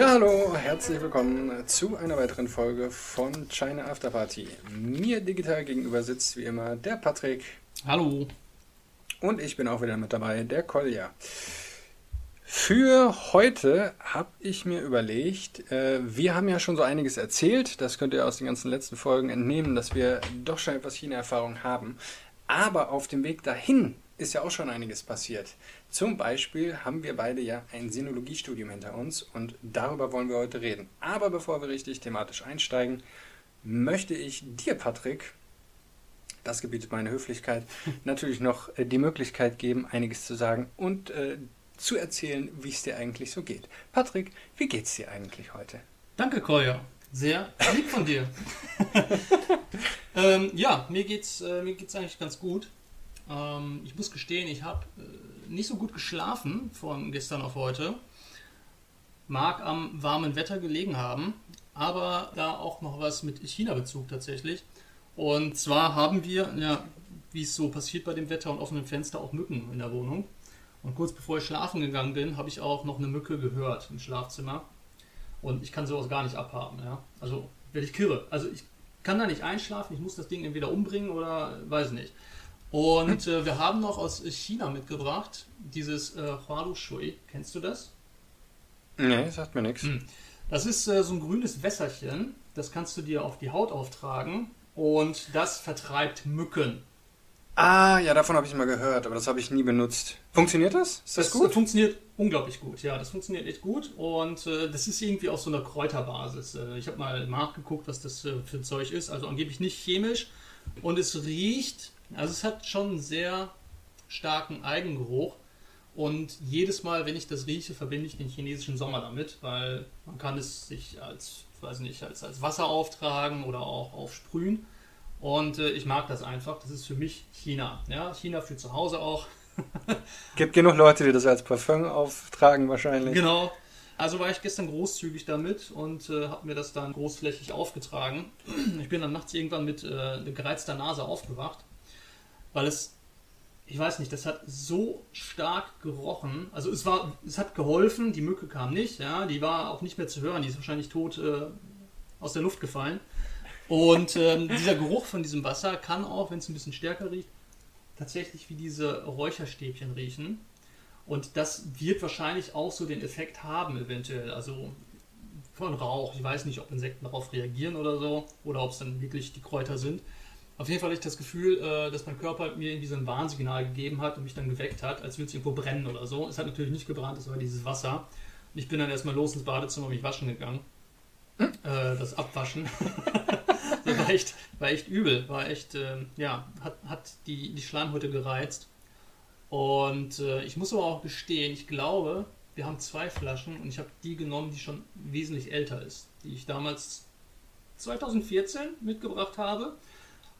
Ja, hallo, herzlich willkommen zu einer weiteren Folge von China After Party. Mir digital gegenüber sitzt wie immer der Patrick. Hallo. Und ich bin auch wieder mit dabei, der Kolja. Für heute habe ich mir überlegt, äh, wir haben ja schon so einiges erzählt, das könnt ihr aus den ganzen letzten Folgen entnehmen, dass wir doch schon etwas China-Erfahrung haben. Aber auf dem Weg dahin ist ja auch schon einiges passiert. Zum Beispiel haben wir beide ja ein Sinologiestudium hinter uns und darüber wollen wir heute reden. Aber bevor wir richtig thematisch einsteigen, möchte ich dir, Patrick, das gebietet meine Höflichkeit, natürlich noch äh, die Möglichkeit geben, einiges zu sagen und äh, zu erzählen, wie es dir eigentlich so geht. Patrick, wie geht's dir eigentlich heute? Danke, Kolja. Sehr lieb von dir. ähm, ja, mir geht's, äh, mir geht's eigentlich ganz gut. Ähm, ich muss gestehen, ich habe äh, nicht so gut geschlafen von gestern auf heute. Mag am warmen Wetter gelegen haben, aber da auch noch was mit China-Bezug tatsächlich. Und zwar haben wir, ja, wie es so passiert bei dem Wetter und offenem Fenster, auch Mücken in der Wohnung. Und kurz bevor ich schlafen gegangen bin, habe ich auch noch eine Mücke gehört im Schlafzimmer. Und ich kann sowas gar nicht abhaben. Ja? Also werde ich kirre. Also ich kann da nicht einschlafen, ich muss das Ding entweder umbringen oder weiß nicht. Und äh, wir haben noch aus China mitgebracht dieses äh, Hualu Shui. Kennst du das? Nee, sagt mir nichts. Hm. Das ist äh, so ein grünes Wässerchen. Das kannst du dir auf die Haut auftragen und das vertreibt Mücken. Ah, ja, davon habe ich mal gehört, aber das habe ich nie benutzt. Funktioniert das? Ist das, das gut? funktioniert unglaublich gut, ja, das funktioniert echt gut und äh, das ist irgendwie auf so einer Kräuterbasis. Äh, ich habe mal nachgeguckt, was das äh, für Zeug ist, also angeblich nicht chemisch und es riecht also es hat schon einen sehr starken Eigengeruch. Und jedes Mal, wenn ich das rieche, verbinde ich den chinesischen Sommer damit, weil man kann es sich als, weiß nicht, als, als Wasser auftragen oder auch aufsprühen. Und äh, ich mag das einfach. Das ist für mich China. Ja, China für zu Hause auch. Gibt genug Leute, die das als Parfum auftragen wahrscheinlich. Genau. Also war ich gestern großzügig damit und äh, habe mir das dann großflächig aufgetragen. Ich bin dann nachts irgendwann mit äh, gereizter Nase aufgewacht weil es, ich weiß nicht, das hat so stark gerochen. Also es war, es hat geholfen, die Mücke kam nicht, ja, die war auch nicht mehr zu hören, die ist wahrscheinlich tot äh, aus der Luft gefallen. Und ähm, dieser Geruch von diesem Wasser kann auch, wenn es ein bisschen stärker riecht, tatsächlich wie diese Räucherstäbchen riechen. Und das wird wahrscheinlich auch so den Effekt haben, eventuell. Also von Rauch. Ich weiß nicht, ob Insekten darauf reagieren oder so. Oder ob es dann wirklich die Kräuter sind. Auf jeden Fall hatte ich das Gefühl, äh, dass mein Körper mir irgendwie so ein Warnsignal gegeben hat und mich dann geweckt hat, als würde es irgendwo brennen oder so. Es hat natürlich nicht gebrannt, es war dieses Wasser. Ich bin dann erstmal los ins Badezimmer und mich waschen gegangen. Hm? Das Abwaschen. das war echt, war echt übel. War echt, äh, ja, hat, hat die, die Schleimhäute gereizt. Und äh, ich muss aber auch gestehen, ich glaube, wir haben zwei Flaschen und ich habe die genommen, die schon wesentlich älter ist. Die ich damals 2014 mitgebracht habe.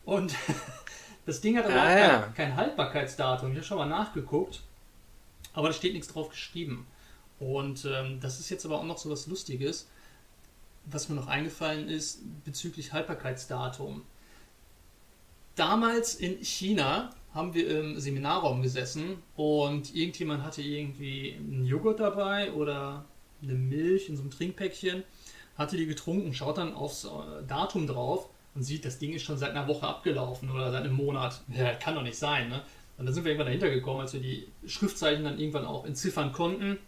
Und das Ding hat aber ah, ja. kein, kein, Haltbarkeitsdatum. Ich habe schon mal nachgeguckt, aber da steht nichts drauf geschrieben. Und ähm, das ist jetzt aber auch noch so was Lustiges, was mir noch eingefallen ist bezüglich Haltbarkeitsdatum. Damals in China haben wir im Seminarraum gesessen und irgendjemand hatte irgendwie einen Joghurt dabei oder eine Milch in so einem Trinkpäckchen, hatte die getrunken, schaut dann aufs äh, Datum drauf und sieht, das Ding ist schon seit einer Woche abgelaufen oder seit einem Monat. Ja, kann doch nicht sein, ne? Und dann sind wir irgendwann dahinter gekommen, als wir die Schriftzeichen dann irgendwann auch entziffern konnten.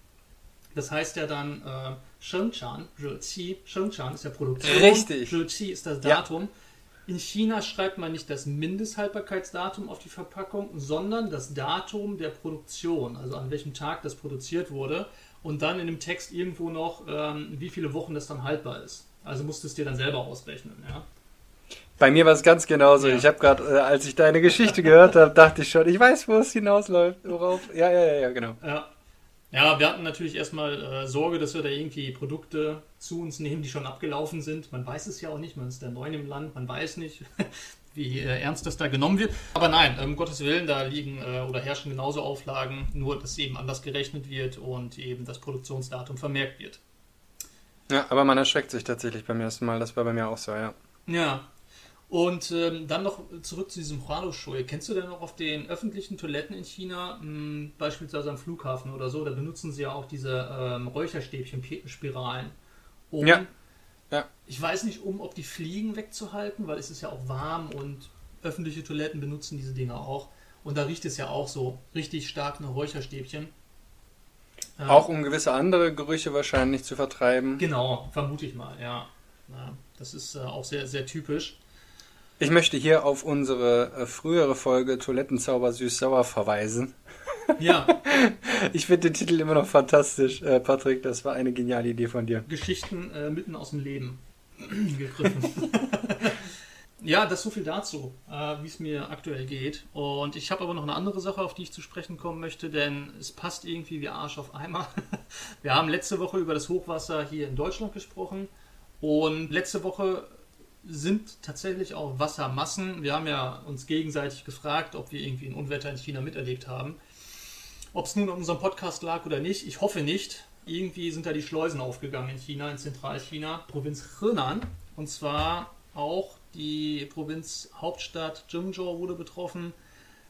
Das heißt ja dann äh, Shengchan, Zhi, Shengchan ist ja Produktion. Richtig. Zhi ist das Datum. Ja. In China schreibt man nicht das Mindesthaltbarkeitsdatum auf die Verpackung, sondern das Datum der Produktion, also an welchem Tag das produziert wurde. Und dann in dem Text irgendwo noch, ähm, wie viele Wochen das dann haltbar ist. Also musst du es dir dann selber ausrechnen. Ja? Bei mir war es ganz genauso. Ja. Ich habe gerade, äh, als ich deine Geschichte gehört habe, dachte ich schon, ich weiß, wo es hinausläuft. Worauf? Ja, ja, ja, ja, genau. Ja. Ja, wir hatten natürlich erstmal äh, Sorge, dass wir da irgendwie Produkte zu uns nehmen, die schon abgelaufen sind. Man weiß es ja auch nicht, man ist der Neu im Land, man weiß nicht, wie äh, ernst das da genommen wird. Aber nein, um Gottes Willen, da liegen äh, oder herrschen genauso Auflagen, nur dass eben anders gerechnet wird und eben das Produktionsdatum vermerkt wird. Ja, aber man erschreckt sich tatsächlich beim ersten Mal, das war bei mir auch so, ja. Ja, Und ähm, dann noch zurück zu diesem Hualo-Shui. Kennst du denn noch auf den öffentlichen Toiletten in China, mh, beispielsweise am Flughafen oder so, da benutzen sie ja auch diese ähm, Räucherstäbchen, Spiralen. Um, Ja. Ja. Ich weiß nicht, um ob die Fliegen wegzuhalten, weil es ist ja auch warm und öffentliche Toiletten benutzen diese Dinger auch. Und da riecht es ja auch so richtig stark nach Räucherstäbchen. Ähm, Auch um gewisse andere Gerüche wahrscheinlich zu vertreiben. Genau, vermute ich mal, ja. ja das ist äh, auch sehr, sehr typisch. Ich möchte hier auf unsere äh, frühere Folge Toilettenzauber süß-sauer verweisen. Ja, Ich finde den Titel immer noch fantastisch, äh, Patrick. Das war eine geniale Idee von dir. Geschichten äh, mitten aus dem Leben gegriffen. ja, das so viel dazu, äh, wie es mir aktuell geht. Und ich habe aber noch eine andere Sache, auf die ich zu sprechen kommen möchte, denn es passt irgendwie wie Arsch auf Eimer. Wir haben letzte Woche über das Hochwasser hier in Deutschland gesprochen und letzte Woche sind tatsächlich auch Wassermassen. Wir haben ja uns gegenseitig gefragt, ob wir irgendwie ein Unwetter in China miterlebt haben. Ob es nun an unserem Podcast lag oder nicht, ich hoffe nicht. Irgendwie sind da die Schleusen aufgegangen in China, in Zentralchina, Provinz Henan. Und zwar auch die Provinzhauptstadt Zhengzhou wurde betroffen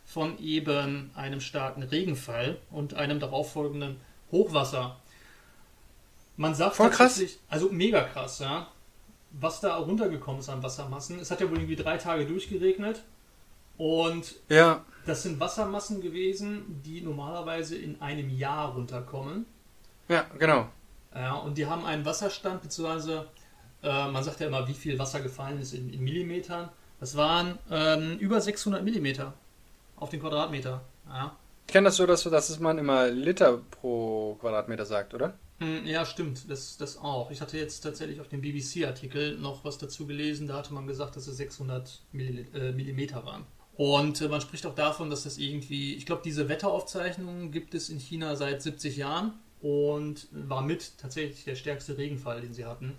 von eben einem starken Regenfall und einem darauffolgenden Hochwasser. Man sagt Voll krass. also mega krass, ja. Was da runtergekommen ist an Wassermassen. Es hat ja wohl irgendwie drei Tage durchgeregnet und Ja, das sind Wassermassen gewesen, die normalerweise in einem Jahr runterkommen. ja, genau. Ja, und die haben einen Wasserstand, beziehungsweise äh, man sagt ja immer, wie viel Wasser gefallen ist in, in Millimetern. Das waren ähm, über 600 Millimeter auf den Quadratmeter. Ja. Ich kenne das so, dass, dass man immer Liter pro Quadratmeter sagt, oder? Hm, ja, stimmt, das, das auch. Ich hatte jetzt tatsächlich auf dem BBC-Artikel noch was dazu gelesen, da hatte man gesagt, dass es 600 Milli äh, Millimeter waren. Und äh, man spricht auch davon, dass das irgendwie, ich glaube, diese Wetteraufzeichnungen gibt es in China seit 70 Jahren und war mit tatsächlich der stärkste Regenfall, den sie hatten.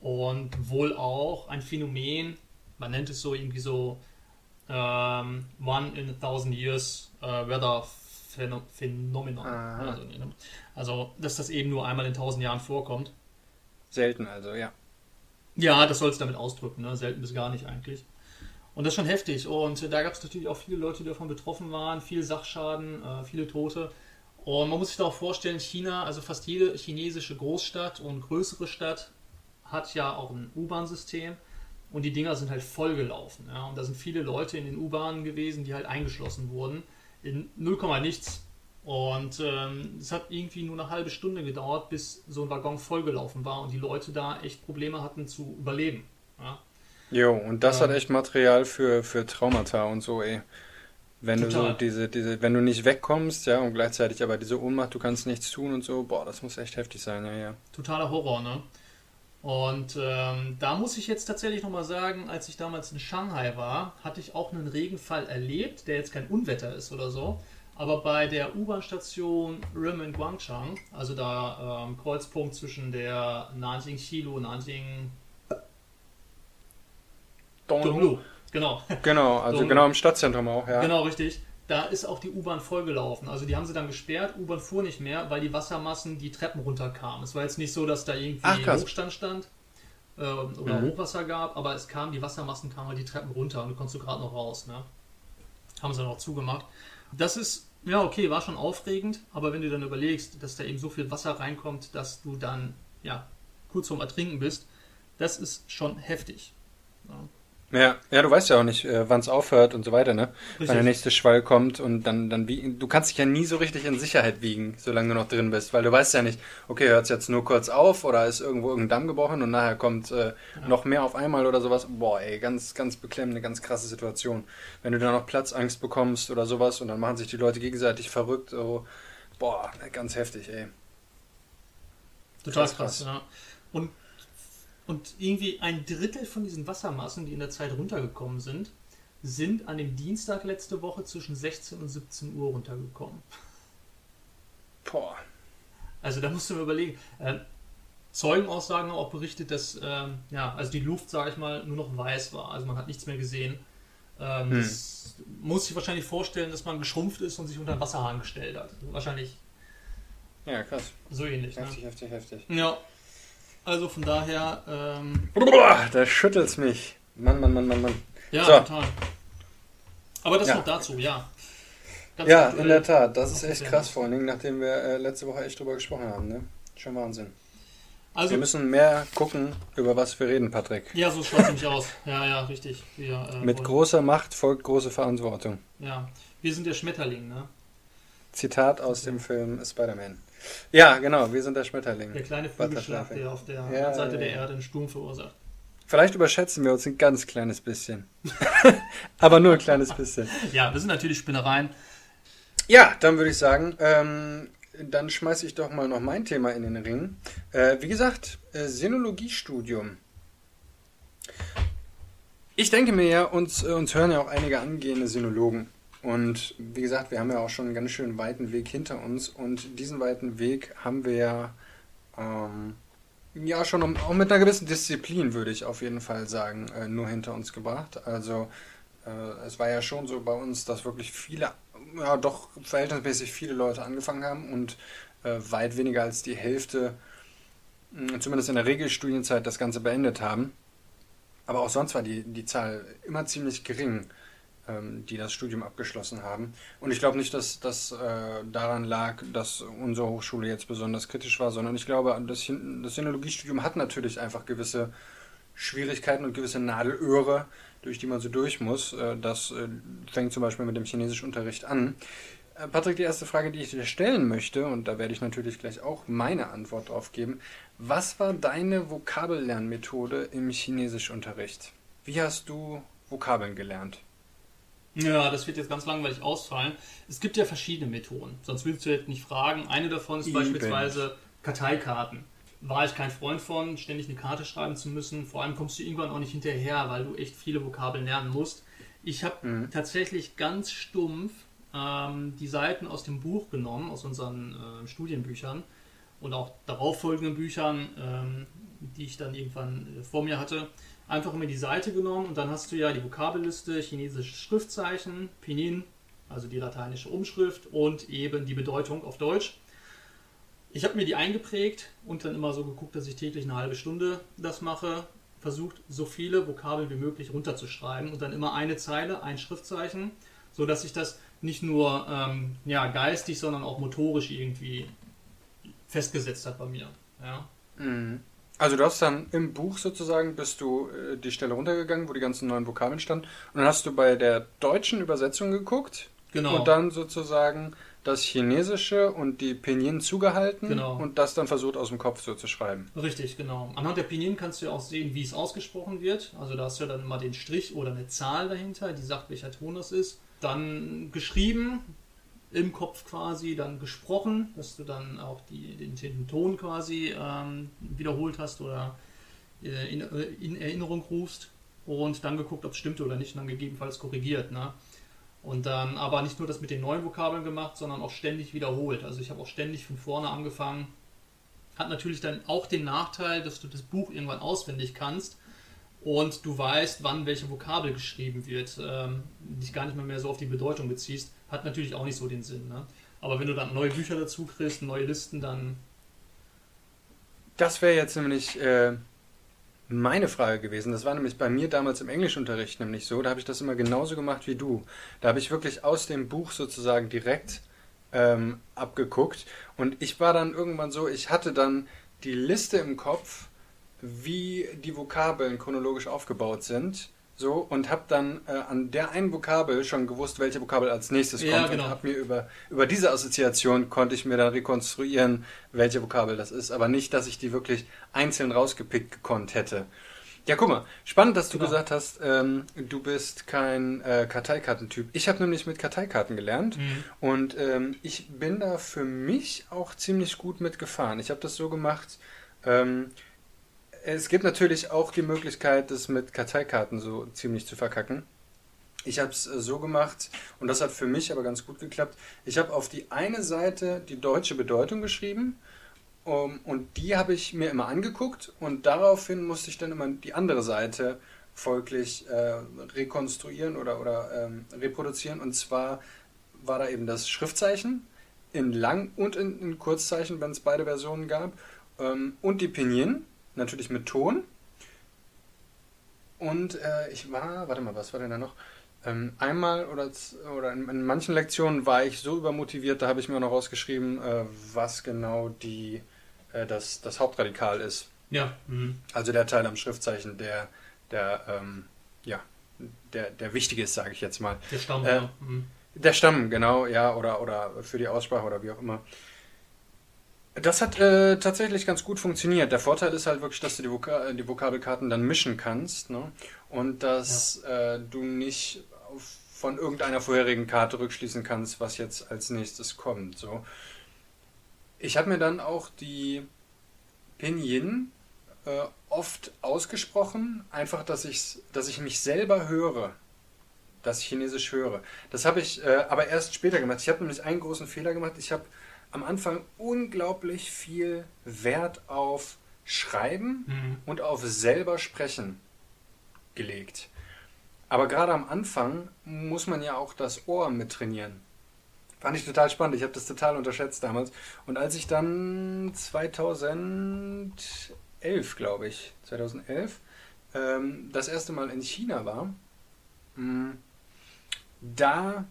Und wohl auch ein Phänomen, man nennt es so irgendwie so ähm, One in a Thousand Years äh, Weather Phäno- Phenomenon. Aha. Also, ne? Also, dass das eben nur einmal in 1000 Jahren vorkommt. Selten also, ja. Ja, das soll es damit ausdrücken, ne? selten bis gar nicht eigentlich. Und das ist schon heftig. Und da gab es natürlich auch viele Leute, die davon betroffen waren, viel Sachschaden, äh, viele Tote. Und man muss sich da auch vorstellen, China, also fast jede chinesische Großstadt und größere Stadt hat ja auch ein U-Bahn-System und die Dinger sind halt vollgelaufen. Ja? Und da sind viele Leute in den U-Bahnen gewesen, die halt eingeschlossen wurden. In 0, nichts. Und ähm, es hat irgendwie nur eine halbe Stunde gedauert, bis so ein Waggon vollgelaufen war und die Leute da echt Probleme hatten zu überleben. Ja? Jo, und das Ja. hat echt Material für, für Traumata und so, ey. Wenn du so Total. diese, diese, wenn du nicht wegkommst, ja, und gleichzeitig aber diese Ohnmacht, du kannst nichts tun und so, boah, das muss echt heftig sein, ja, ja. totaler Horror, ne? Und ähm, da muss ich jetzt tatsächlich nochmal sagen, als ich damals in Shanghai war, hatte ich auch einen Regenfall erlebt, der jetzt kein Unwetter ist oder so. Aber bei der U-Bahn-Station Rimen Guangchang, also da ähm, Kreuzpunkt zwischen der Nanjing Xilu, Nanjing Donglu, genau, Genau, also Donglu. genau im Stadtzentrum auch, ja. Genau, richtig. Da ist auch die U-Bahn vollgelaufen. Also die haben sie dann gesperrt, U-Bahn fuhr nicht mehr, weil die Wassermassen die Treppen runterkamen. Es war jetzt nicht so, dass da irgendwie Ach. Hochstand stand äh, oder Mhm. Hochwasser gab, aber es kam, die Wassermassen kamen halt die Treppen runter und du konntest du gerade noch raus. Ne? Haben sie dann auch zugemacht. Das ist, ja okay, war schon aufregend, aber wenn du dann überlegst, dass da eben so viel Wasser reinkommt, dass du dann ja kurz vorm Ertrinken bist, das ist schon heftig. Ja. Ja, ja, du weißt ja auch nicht, äh, wann es aufhört und so weiter, ne? Wenn der Richtig. nächste Schwall kommt und dann, dann wie, du kannst dich ja nie so richtig in Sicherheit wiegen, solange du noch drin bist, weil du weißt ja nicht, okay, hört es jetzt nur kurz auf oder ist irgendwo irgendein Damm gebrochen und nachher kommt äh, noch mehr auf einmal oder sowas. Boah, ey, ganz, ganz beklemmende, ganz krasse Situation. Wenn du dann noch Platzangst bekommst oder sowas und dann machen sich die Leute gegenseitig verrückt, so, boah, ganz heftig, ey. Total Krass, krass, krass. ja. Und, und irgendwie ein Drittel von diesen Wassermassen, die in der Zeit runtergekommen sind, sind an dem Dienstag letzte Woche zwischen 16 und 17 Uhr runtergekommen. Boah. Also da musst du mir überlegen. Äh, Zeugenaussagen haben auch berichtet, dass ähm, ja, also die Luft, sage ich mal, nur noch weiß war. Also man hat nichts mehr gesehen. Ähm, Hm. Das muss sich wahrscheinlich vorstellen, dass man geschrumpft ist und sich unter den Wasserhahn gestellt hat. Wahrscheinlich Ja, krass. so ähnlich. Ne? Heftig, heftig, heftig. Ja. Also von daher, ähm, Boah, da schüttelt's mich. Mann, Mann, Mann, Mann, Mann. Ja, So. total. Aber das Ja. noch dazu, ja. Ganz Ja, aktuell. in der Tat. Das ist echt krass, vor allen Dingen, nachdem wir äh, letzte Woche echt drüber gesprochen haben. Ne? Schon Wahnsinn. Also, Wir müssen mehr gucken, über was wir reden, Patrick. ja, so schaut es nämlich aus. Ja, ja, richtig. Wir, äh, Mit großer Macht folgt große Verantwortung. Ja, wir sind der Schmetterling, ne? Zitat aus dem Film Spider-Man. Ja, genau, wir sind der Schmetterling. Der kleine. Flügelschlag, der auf der Ja, Seite ja, der. Erde einen Sturm verursacht. Vielleicht überschätzen wir uns ein ganz kleines bisschen. Aber nur ein kleines bisschen. Ja, das sind natürlich Spinnereien. Ja, dann würde ich sagen, ähm, dann schmeiße ich doch mal noch mein Thema in den Ring. Äh, wie gesagt, äh, Sinologiestudium. Ich denke mir ja, uns, äh, uns hören ja auch einige angehende Sinologen. Und wie gesagt, wir haben ja auch schon einen ganz schön weiten Weg hinter uns. Und diesen weiten Weg haben wir ja, ähm, ja schon auch mit einer gewissen Disziplin, würde ich auf jeden Fall sagen, äh, nur hinter uns gebracht. Also äh, es war ja schon so bei uns, dass wirklich viele, ja doch verhältnismäßig viele Leute angefangen haben und äh, weit weniger als die Hälfte, mh, zumindest in der Regelstudienzeit, das Ganze beendet haben. Aber auch sonst war die, die Zahl immer ziemlich gering, die das Studium abgeschlossen haben. Und ich glaube nicht, dass das äh, daran lag, dass unsere Hochschule jetzt besonders kritisch war, sondern ich glaube, das, das Sinologiestudium hat natürlich einfach gewisse Schwierigkeiten und gewisse Nadelöhre, durch die man so durch muss. Äh, Das äh, fängt zum Beispiel mit dem Chinesischunterricht an. Äh, Patrick, die erste Frage, die ich dir stellen möchte, und da werde ich natürlich gleich auch meine Antwort drauf geben. Was war deine Vokabellernmethode im Chinesischunterricht? Wie hast du Vokabeln gelernt? Ja, das wird jetzt ganz langweilig ausfallen. Es gibt ja verschiedene Methoden, sonst würdest du jetzt nicht fragen. Eine davon ist Eben. beispielsweise Karteikarten. War ich kein Freund von, ständig eine Karte schreiben zu müssen. Vor allem kommst du irgendwann auch nicht hinterher, weil du echt viele Vokabeln lernen musst. Ich habe Mhm. tatsächlich ganz stumpf ähm, die Seiten aus dem Buch genommen, aus unseren äh, Studienbüchern und auch darauffolgenden Büchern, ähm, die ich dann irgendwann äh, vor mir hatte, einfach immer die Seite genommen und dann hast du ja die Vokabelliste, chinesische Schriftzeichen, Pinyin, also die lateinische Umschrift und eben die Bedeutung auf Deutsch. Ich habe mir die eingeprägt und dann immer so geguckt, dass ich täglich eine halbe Stunde das mache, versucht so viele Vokabeln wie möglich runterzuschreiben und dann immer eine Zeile, ein Schriftzeichen, so dass ich das nicht nur ähm, ja, geistig, sondern auch motorisch irgendwie festgesetzt hat bei mir. Ja. Mhm. Also du hast dann im Buch sozusagen, bist du äh, die Stelle runtergegangen, wo die ganzen neuen Vokabeln standen. Und dann hast du bei der deutschen Übersetzung geguckt Genau. und dann sozusagen das Chinesische und die Pinyin zugehalten Genau. und das dann versucht aus dem Kopf so zu schreiben. Richtig, genau. Anhand der Pinyin kannst du ja auch sehen, wie es ausgesprochen wird. Also da hast du ja dann immer den Strich oder eine Zahl dahinter, die sagt, welcher Ton das ist. Dann geschrieben, im Kopf quasi, dann gesprochen, dass du dann auch die, den, den Ton quasi ähm, wiederholt hast oder äh, in, äh, in Erinnerung rufst und dann geguckt, ob es stimmt oder nicht und dann gegebenenfalls korrigiert. Ne? Und dann aber nicht nur das mit den neuen Vokabeln gemacht, sondern auch ständig wiederholt. Also ich habe auch ständig von vorne angefangen, hat natürlich dann auch den Nachteil, dass du das Buch irgendwann auswendig kannst und du weißt, wann welche Vokabel geschrieben wird, ähm, dich gar nicht mehr, mehr so auf die Bedeutung beziehst, hat natürlich auch nicht so den Sinn. Ne? Aber wenn du dann neue Bücher dazu kriegst, neue Listen, dann Das wäre jetzt nämlich äh, meine Frage gewesen. Das war nämlich bei mir damals im Englischunterricht nämlich so. Da habe ich das immer genauso gemacht wie du. Da habe ich wirklich aus dem Buch sozusagen direkt ähm, abgeguckt. Und ich war dann irgendwann so, ich hatte dann die Liste im Kopf, wie die Vokabeln chronologisch aufgebaut sind. So, und habe dann äh, an der einen Vokabel schon gewusst, welche Vokabel als nächstes Ja, kommt. genau. Und habe mir über, über diese Assoziation konnte ich mir dann rekonstruieren, welche Vokabel das ist. Aber nicht, dass ich die wirklich einzeln rausgepickt gekonnt hätte. Ja, guck mal, spannend, dass du Genau. gesagt hast, ähm, du bist kein äh, Karteikartentyp. Ich habe nämlich mit Karteikarten gelernt Mhm. und ähm, ich bin da für mich auch ziemlich gut mitgefahren. Ich habe das so gemacht. Ähm, es gibt natürlich auch die Möglichkeit, das mit Karteikarten so ziemlich zu verkacken. Ich habe es äh, so gemacht und das hat für mich aber ganz gut geklappt. Ich habe auf die eine Seite die deutsche Bedeutung geschrieben um, und die habe ich mir immer angeguckt und daraufhin musste ich dann immer die andere Seite folglich äh, rekonstruieren oder, oder ähm, reproduzieren. Und zwar war da eben das Schriftzeichen in Lang- und in, in Kurzzeichen, wenn es beide Versionen gab, ähm, und die Pinyin, natürlich mit Ton. Und äh, ich war, warte mal, was war denn da noch? Ähm, einmal oder, oder in, in, manchen Lektionen war ich so übermotiviert, da habe ich mir auch noch rausgeschrieben, äh, was genau die, äh, das, das Hauptradikal ist. Ja. Mhm. Also der Teil am Schriftzeichen, der, der, ähm, ja, der, der wichtig ist, sage ich jetzt mal. Der Stamm, äh, ja. Mhm. Der Stamm, genau, ja, oder, oder für die Aussprache oder wie auch immer. Das hat äh, tatsächlich ganz gut funktioniert. Der Vorteil ist halt wirklich, dass du die, Voka die Vokabelkarten dann mischen kannst ne? und dass ja. äh, du nicht von irgendeiner vorherigen Karte rückschließen kannst, was jetzt als nächstes kommt. So. Ich habe mir dann auch die Pinyin äh, oft ausgesprochen, einfach, dass, ich's, dass ich mich selber höre, dass ich Chinesisch höre. Das habe ich äh, aber erst später gemacht. Ich habe nämlich einen großen Fehler gemacht. Ich habe am Anfang unglaublich viel Wert auf Schreiben mhm. und auf selber sprechen gelegt. Aber gerade am Anfang muss man ja auch das Ohr mit trainieren. Fand ich total spannend. Ich habe das total unterschätzt damals. Und als ich dann 2011, glaube ich, 2011, ähm, das erste Mal in China war, mm, da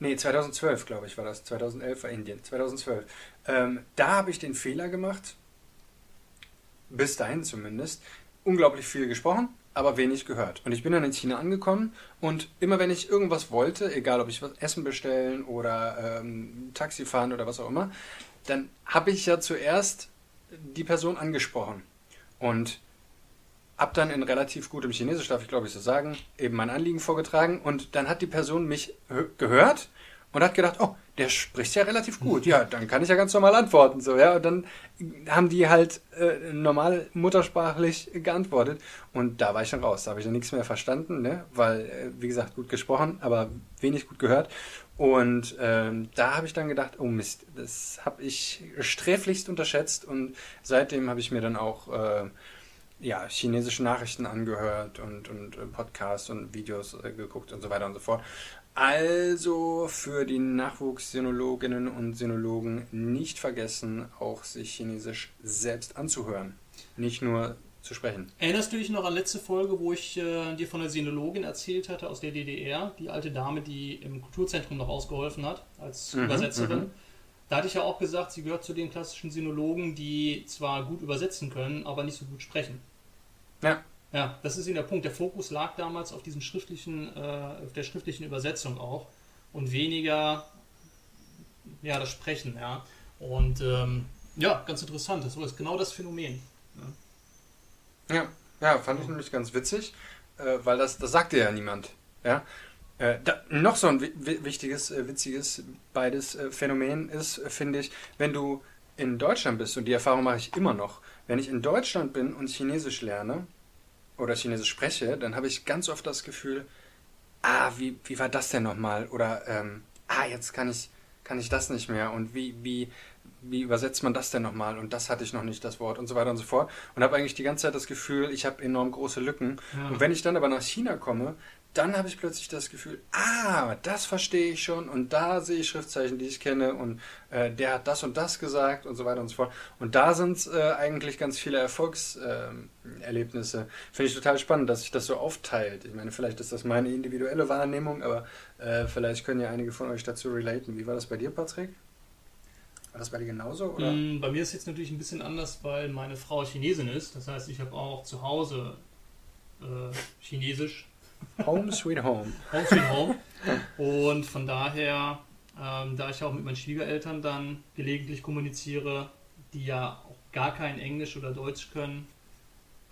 Nee, 2012, glaube ich, war das. 2011 war Indien. 2012. Ähm, da habe ich den Fehler gemacht, bis dahin zumindest, unglaublich viel gesprochen, aber wenig gehört. Und ich bin dann in China angekommen und immer wenn ich irgendwas wollte, egal ob ich was Essen bestellen oder ähm, Taxi fahren oder was auch immer, dann habe ich ja zuerst die Person angesprochen. Und hab dann in relativ gutem Chinesisch, darf ich glaube ich so sagen, eben mein Anliegen vorgetragen und dann hat die Person mich gehört und hat gedacht, oh, der spricht ja relativ gut. Ja, dann kann ich ja ganz normal antworten. So, ja. Und dann haben die halt äh, normal muttersprachlich geantwortet. Und da war ich dann raus. Da habe ich dann nichts mehr verstanden, ne? weil, äh, wie gesagt, gut gesprochen, aber wenig gut gehört. Und ähm, da habe ich dann gedacht, oh Mist, das habe ich sträflichst unterschätzt. Und seitdem habe ich mir dann auch äh, ja, chinesische Nachrichten angehört und, und äh, Podcasts und Videos äh, geguckt und so weiter und so fort. Also für die Nachwuchssinologinnen und Sinologen nicht vergessen, auch sich Chinesisch selbst anzuhören, nicht nur zu sprechen. Erinnerst du dich noch an letzte Folge, wo ich äh, dir von der Sinologin erzählt hatte aus der DDR, die alte Dame, die im Kulturzentrum noch ausgeholfen hat als mhm, Übersetzerin? Mhm. Da hatte ich ja auch gesagt, sie gehört zu den klassischen Sinologen, die zwar gut übersetzen können, aber nicht so gut sprechen. Ja. Ja, das ist eben der Punkt. Der Fokus lag damals auf diesen schriftlichen, äh, auf der schriftlichen Übersetzung auch und weniger ja, das Sprechen, ja. Und ähm, ja, ganz interessant. Das ist genau das Phänomen. Ja, ja, ja fand ich nämlich ganz witzig, äh, weil das, das sagte ja niemand. Ja. Äh, da, noch so ein wichtiges, äh, witziges beides äh, Phänomen ist, äh, finde ich, wenn du in Deutschland bist, und die Erfahrung mache ich immer noch, wenn ich in Deutschland bin und Chinesisch lerne, oder Chinesisch spreche, dann habe ich ganz oft das Gefühl, ah, wie, wie war das denn nochmal? Oder, ähm, ah, jetzt kann ich, kann ich das nicht mehr. Und wie, wie, wie übersetzt man das denn nochmal? Und das hatte ich noch nicht, das Wort und so weiter und so fort. Und habe eigentlich die ganze Zeit das Gefühl, ich habe enorm große Lücken. Ja. Und wenn ich dann aber nach China komme, dann habe ich plötzlich das Gefühl, ah, das verstehe ich schon und da sehe ich Schriftzeichen, die ich kenne und äh, der hat das und das gesagt und so weiter und so fort. Und da sind äh, eigentlich ganz viele Erfolgserlebnisse. Finde ich total spannend, dass sich das so aufteilt. Ich meine, vielleicht ist das meine individuelle Wahrnehmung, aber äh, vielleicht können ja einige von euch dazu relaten. Wie war das bei dir, Patrick? War das bei dir genauso? Oder? Mm, bei mir ist es jetzt natürlich ein bisschen anders, weil meine Frau Chinesin ist. Das heißt, ich habe auch zu Hause äh, Chinesisch Home Sweet Home. Home Sweet Home. Und von daher, ähm, da ich auch mit meinen Schwiegereltern dann gelegentlich kommuniziere, die ja auch gar kein Englisch oder Deutsch können,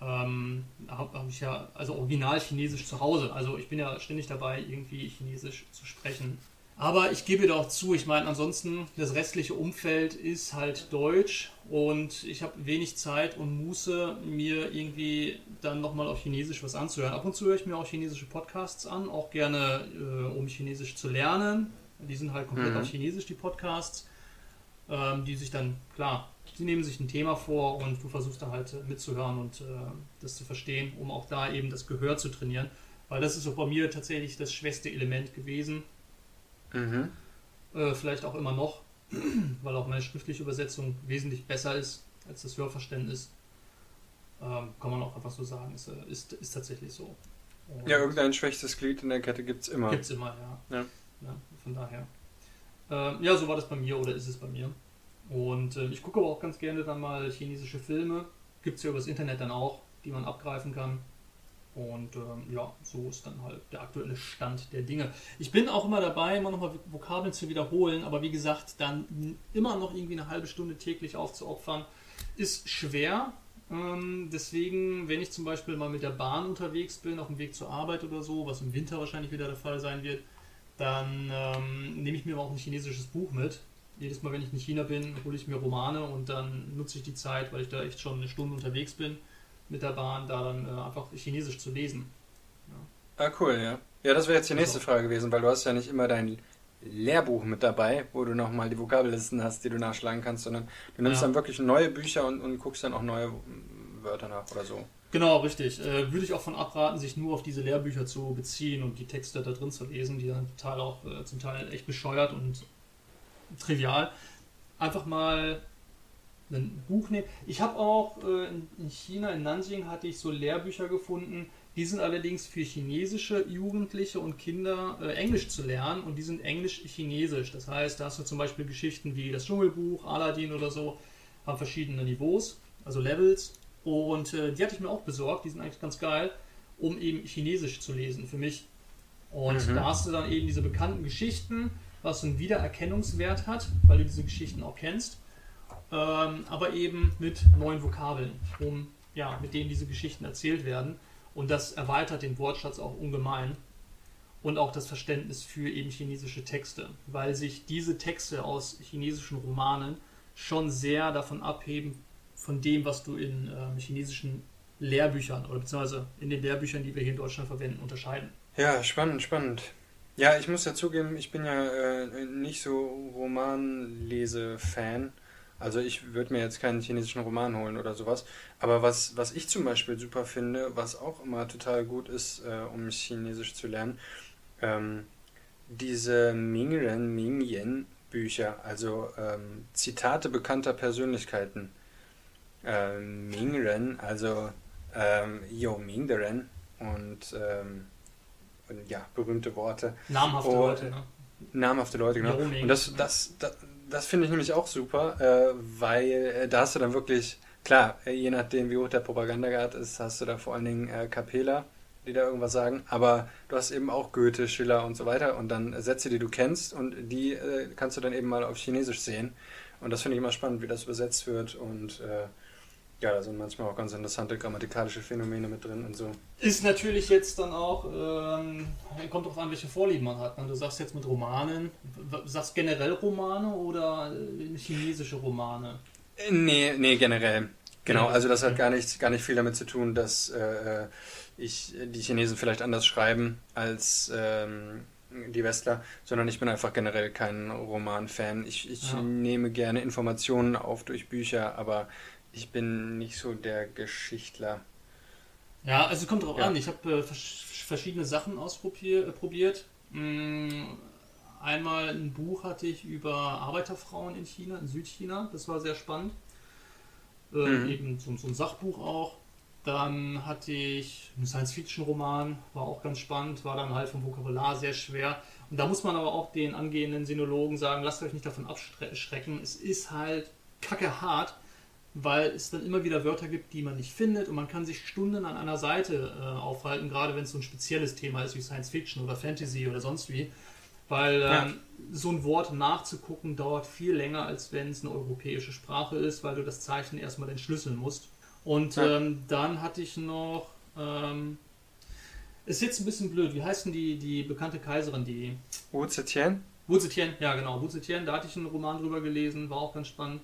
ähm, habe hab ich ja also original Chinesisch zu Hause. Also ich bin ja ständig dabei, irgendwie Chinesisch zu sprechen. Aber ich gebe doch zu, ich meine, ansonsten, das restliche Umfeld ist halt Deutsch und ich habe wenig Zeit und Muße, mir irgendwie dann nochmal auf Chinesisch was anzuhören. Ab und zu höre ich mir auch chinesische Podcasts an, auch gerne, äh, um Chinesisch zu lernen. Die sind halt komplett mhm. auf Chinesisch, die Podcasts, ähm, die sich dann, klar, sie nehmen sich ein Thema vor und du versuchst da halt mitzuhören und äh, das zu verstehen, um auch da eben das Gehör zu trainieren. Weil das ist so bei mir tatsächlich das schwächste Element gewesen Mhm. Äh, vielleicht auch immer noch, weil auch meine schriftliche Übersetzung wesentlich besser ist als das Hörverständnis. Ähm, kann man auch einfach so sagen. Ist, äh, ist, ist tatsächlich so. Und ja, irgendein schwächstes Glied in der Kette gibt es immer. Gibt es immer, ja. ja. ja von daher. Ähm, ja, so war das bei mir oder ist es bei mir. Und äh, ich gucke aber auch ganz gerne dann mal chinesische Filme. Gibt es ja übers Internet dann auch, die man abgreifen kann. Und ähm, ja, so ist dann halt der aktuelle Stand der Dinge. Ich bin auch immer dabei, immer nochmal Vokabeln zu wiederholen, aber wie gesagt, dann immer noch irgendwie eine halbe Stunde täglich aufzuopfern, ist schwer. Ähm, deswegen, wenn ich zum Beispiel mal mit der Bahn unterwegs bin, auf dem Weg zur Arbeit oder so, was im Winter wahrscheinlich wieder der Fall sein wird, dann ähm, nehme ich mir auch ein chinesisches Buch mit. Jedes Mal, wenn ich in China bin, hole ich mir Romane und dann nutze ich die Zeit, weil ich da echt schon eine Stunde unterwegs bin mit der Bahn, da dann äh, einfach Chinesisch zu lesen. Ja. Ah, cool, ja. Ja, das wäre jetzt die nächste also. Frage gewesen, weil du hast ja nicht immer dein Lehrbuch mit dabei, wo du nochmal die Vokabellisten hast, die du nachschlagen kannst, sondern du nimmst ja. dann wirklich neue Bücher und, und guckst dann auch neue Wörter nach oder so. Genau, richtig. Äh, würde ich auch von abraten, sich nur auf diese Lehrbücher zu beziehen und die Texte da drin zu lesen, die dann total auch äh, zum Teil echt bescheuert und trivial. Einfach mal ein Buch nehmen. Ich habe auch äh, in China, in Nanjing, hatte ich so Lehrbücher gefunden. Die sind allerdings für chinesische Jugendliche und Kinder äh, Englisch zu lernen und die sind Englisch-Chinesisch. Das heißt, da hast du zum Beispiel Geschichten wie das Dschungelbuch, Aladdin oder so, haben verschiedene Niveaus, also Levels. Und äh, die hatte ich mir auch besorgt, die sind eigentlich ganz geil, um eben Chinesisch zu lesen für mich. Und mhm. da hast du dann eben diese bekannten Geschichten, was einen Wiedererkennungswert hat, weil du diese Geschichten auch kennst ähm, aber eben mit neuen Vokabeln, um, ja, mit denen diese Geschichten erzählt werden. Und das erweitert den Wortschatz auch ungemein und auch das Verständnis für eben chinesische Texte, weil sich diese Texte aus chinesischen Romanen schon sehr davon abheben, von dem, was du in äh, chinesischen Lehrbüchern oder beziehungsweise in den Lehrbüchern, die wir hier in Deutschland verwenden, unterscheiden. Ja, spannend, spannend. Ja, ich muss ja zugeben, ich bin ja äh, nicht so Romanlese-Fan. Also ich würde mir jetzt keinen chinesischen Roman holen oder sowas. Aber was, was ich zum Beispiel super finde, was auch immer total gut ist, äh, um Chinesisch zu lernen, ähm, diese Mingren, Mingyen Bücher, also ähm, Zitate bekannter Persönlichkeiten. Ähm, Mingren, also ähm, Yo Mingderen und, ähm, und ja, berühmte Worte. Namhafte und, Leute, ne? Namhafte Leute, genau. Und das, das, das, das finde ich nämlich auch super, äh, weil äh, da hast du dann wirklich, klar, äh, je nachdem wie hoch der Propagandagrad ist, hast du da vor allen Dingen äh, Kapela, die da irgendwas sagen, aber du hast eben auch Goethe, Schiller und so weiter und dann Sätze, die du kennst und die äh, kannst du dann eben mal auf Chinesisch sehen. Und das finde ich immer spannend, wie das übersetzt wird und äh, ja, da sind manchmal auch ganz interessante grammatikalische Phänomene mit drin und so. Ist natürlich jetzt dann auch, ähm, kommt drauf an, welche Vorlieben man hat. Ne? Du sagst jetzt mit Romanen, sagst generell Romane oder äh, chinesische Romane? Äh, nee, nee, generell. Genau, also das hat gar nicht, gar nicht viel damit zu tun, dass äh, ich die Chinesen vielleicht anders schreiben als ähm, die Westler, sondern ich bin einfach generell kein Roman-Fan. Ich, ich ja. nehme gerne Informationen auf durch Bücher, aber ich bin nicht so der Geschichtler. Ja, also es kommt drauf ja. an. Ich habe äh, verschiedene Sachen ausprobiert. Äh, mm, einmal ein Buch hatte ich über Arbeiterfrauen in China, in Südchina. Das war sehr spannend. Äh, mhm. Eben so, so, ein Sachbuch auch. Dann hatte ich einen Science-Fiction-Roman, war auch ganz spannend, war dann halt vom Vokabular sehr schwer. Und da muss man aber auch den angehenden Sinologen sagen, lasst euch nicht davon abschrecken. Es ist halt kacke hart weil es dann immer wieder Wörter gibt, die man nicht findet und man kann sich Stunden an einer Seite äh, aufhalten, gerade wenn es so ein spezielles Thema ist wie Science Fiction oder Fantasy oder sonst wie. Weil ja. ähm, so ein Wort nachzugucken dauert viel länger, als wenn es eine europäische Sprache ist, weil du das Zeichen erstmal entschlüsseln musst. Und ja. ähm, dann hatte ich noch. Ähm, ist jetzt ein bisschen blöd. Wie heißt denn die, die bekannte Kaiserin, die. Wu Zetian? Wu Zetian, ja genau. Wu Zetian, da hatte ich einen Roman drüber gelesen, war auch ganz spannend.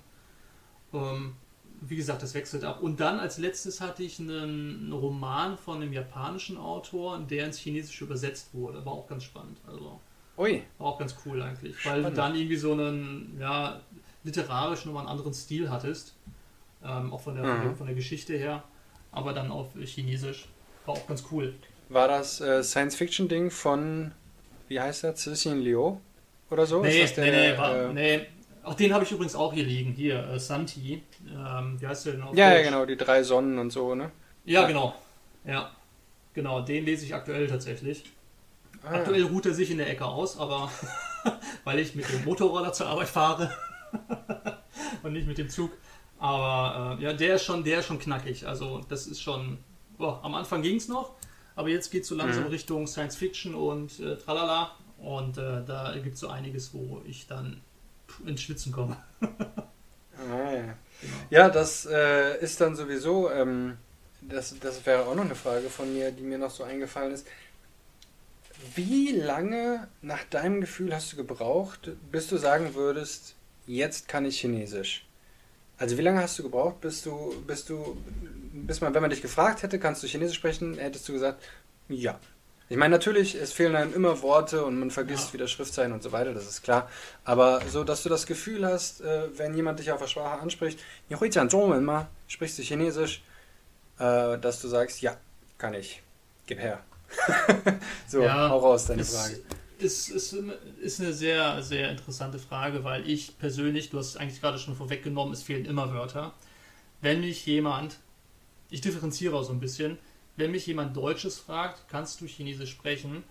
Ähm, wie gesagt, das wechselt ab. Und dann als letztes hatte ich einen Roman von einem japanischen Autor, der ins Chinesische übersetzt wurde. War auch ganz spannend. Also Ui. War auch ganz cool eigentlich. Spannend. Weil du dann irgendwie so einen, ja, literarisch nochmal einen anderen Stil hattest. Ähm, auch von der, mhm. von der Geschichte her. Aber dann auf Chinesisch. War auch ganz cool. War das äh, Science-Fiction-Ding von, wie heißt der, Cixin Liu oder so? Nee, der, nee, nee, war, äh, nee Auch den habe ich übrigens auch hier liegen. Hier, äh, Santi. Ähm, wie heißt der denn auf Ja, ja, genau, die drei Sonnen und so, ne? Ja, genau. Ja. Genau, den lese ich aktuell tatsächlich. Ah, ja. Aktuell ruht er sich in der Ecke aus, aber weil ich mit dem Motorroller zur Arbeit fahre und nicht mit dem Zug. Aber äh, ja, der ist schon, der ist schon knackig. Also das ist schon. Boah, am Anfang ging es noch, aber jetzt geht es so langsam Mhm. Richtung Science Fiction und äh, tralala. Und äh, da gibt es so einiges, wo ich dann ins Schwitzen komme. Ah, ja. Ja, das äh, ist dann sowieso, ähm, das, das wäre auch noch eine Frage von mir, die mir noch so eingefallen ist. Wie lange nach deinem Gefühl hast du gebraucht, bis du sagen würdest, jetzt kann ich Chinesisch? Also wie lange hast du gebraucht, bis du, bis du, bis man, wenn man dich gefragt hätte, kannst du Chinesisch sprechen, hättest du gesagt, ja. Ich meine, natürlich, es fehlen einem immer Worte und man vergisst ja. wieder Schriftzeichen und so weiter, das ist klar. Aber so, dass du das Gefühl hast, äh, wenn jemand dich auf der Sprache anspricht, immer, sprichst du Chinesisch, äh, dass du sagst, ja, kann ich, gib her. so, ja, hau raus, deine Frage. Es, ist, ist eine sehr, sehr interessante Frage, weil ich persönlich, du hast es eigentlich gerade schon vorweggenommen, es fehlen immer Wörter. Wenn mich jemand, ich differenziere auch so ein bisschen, wenn mich jemand Deutsches fragt, kannst du Chinesisch sprechen,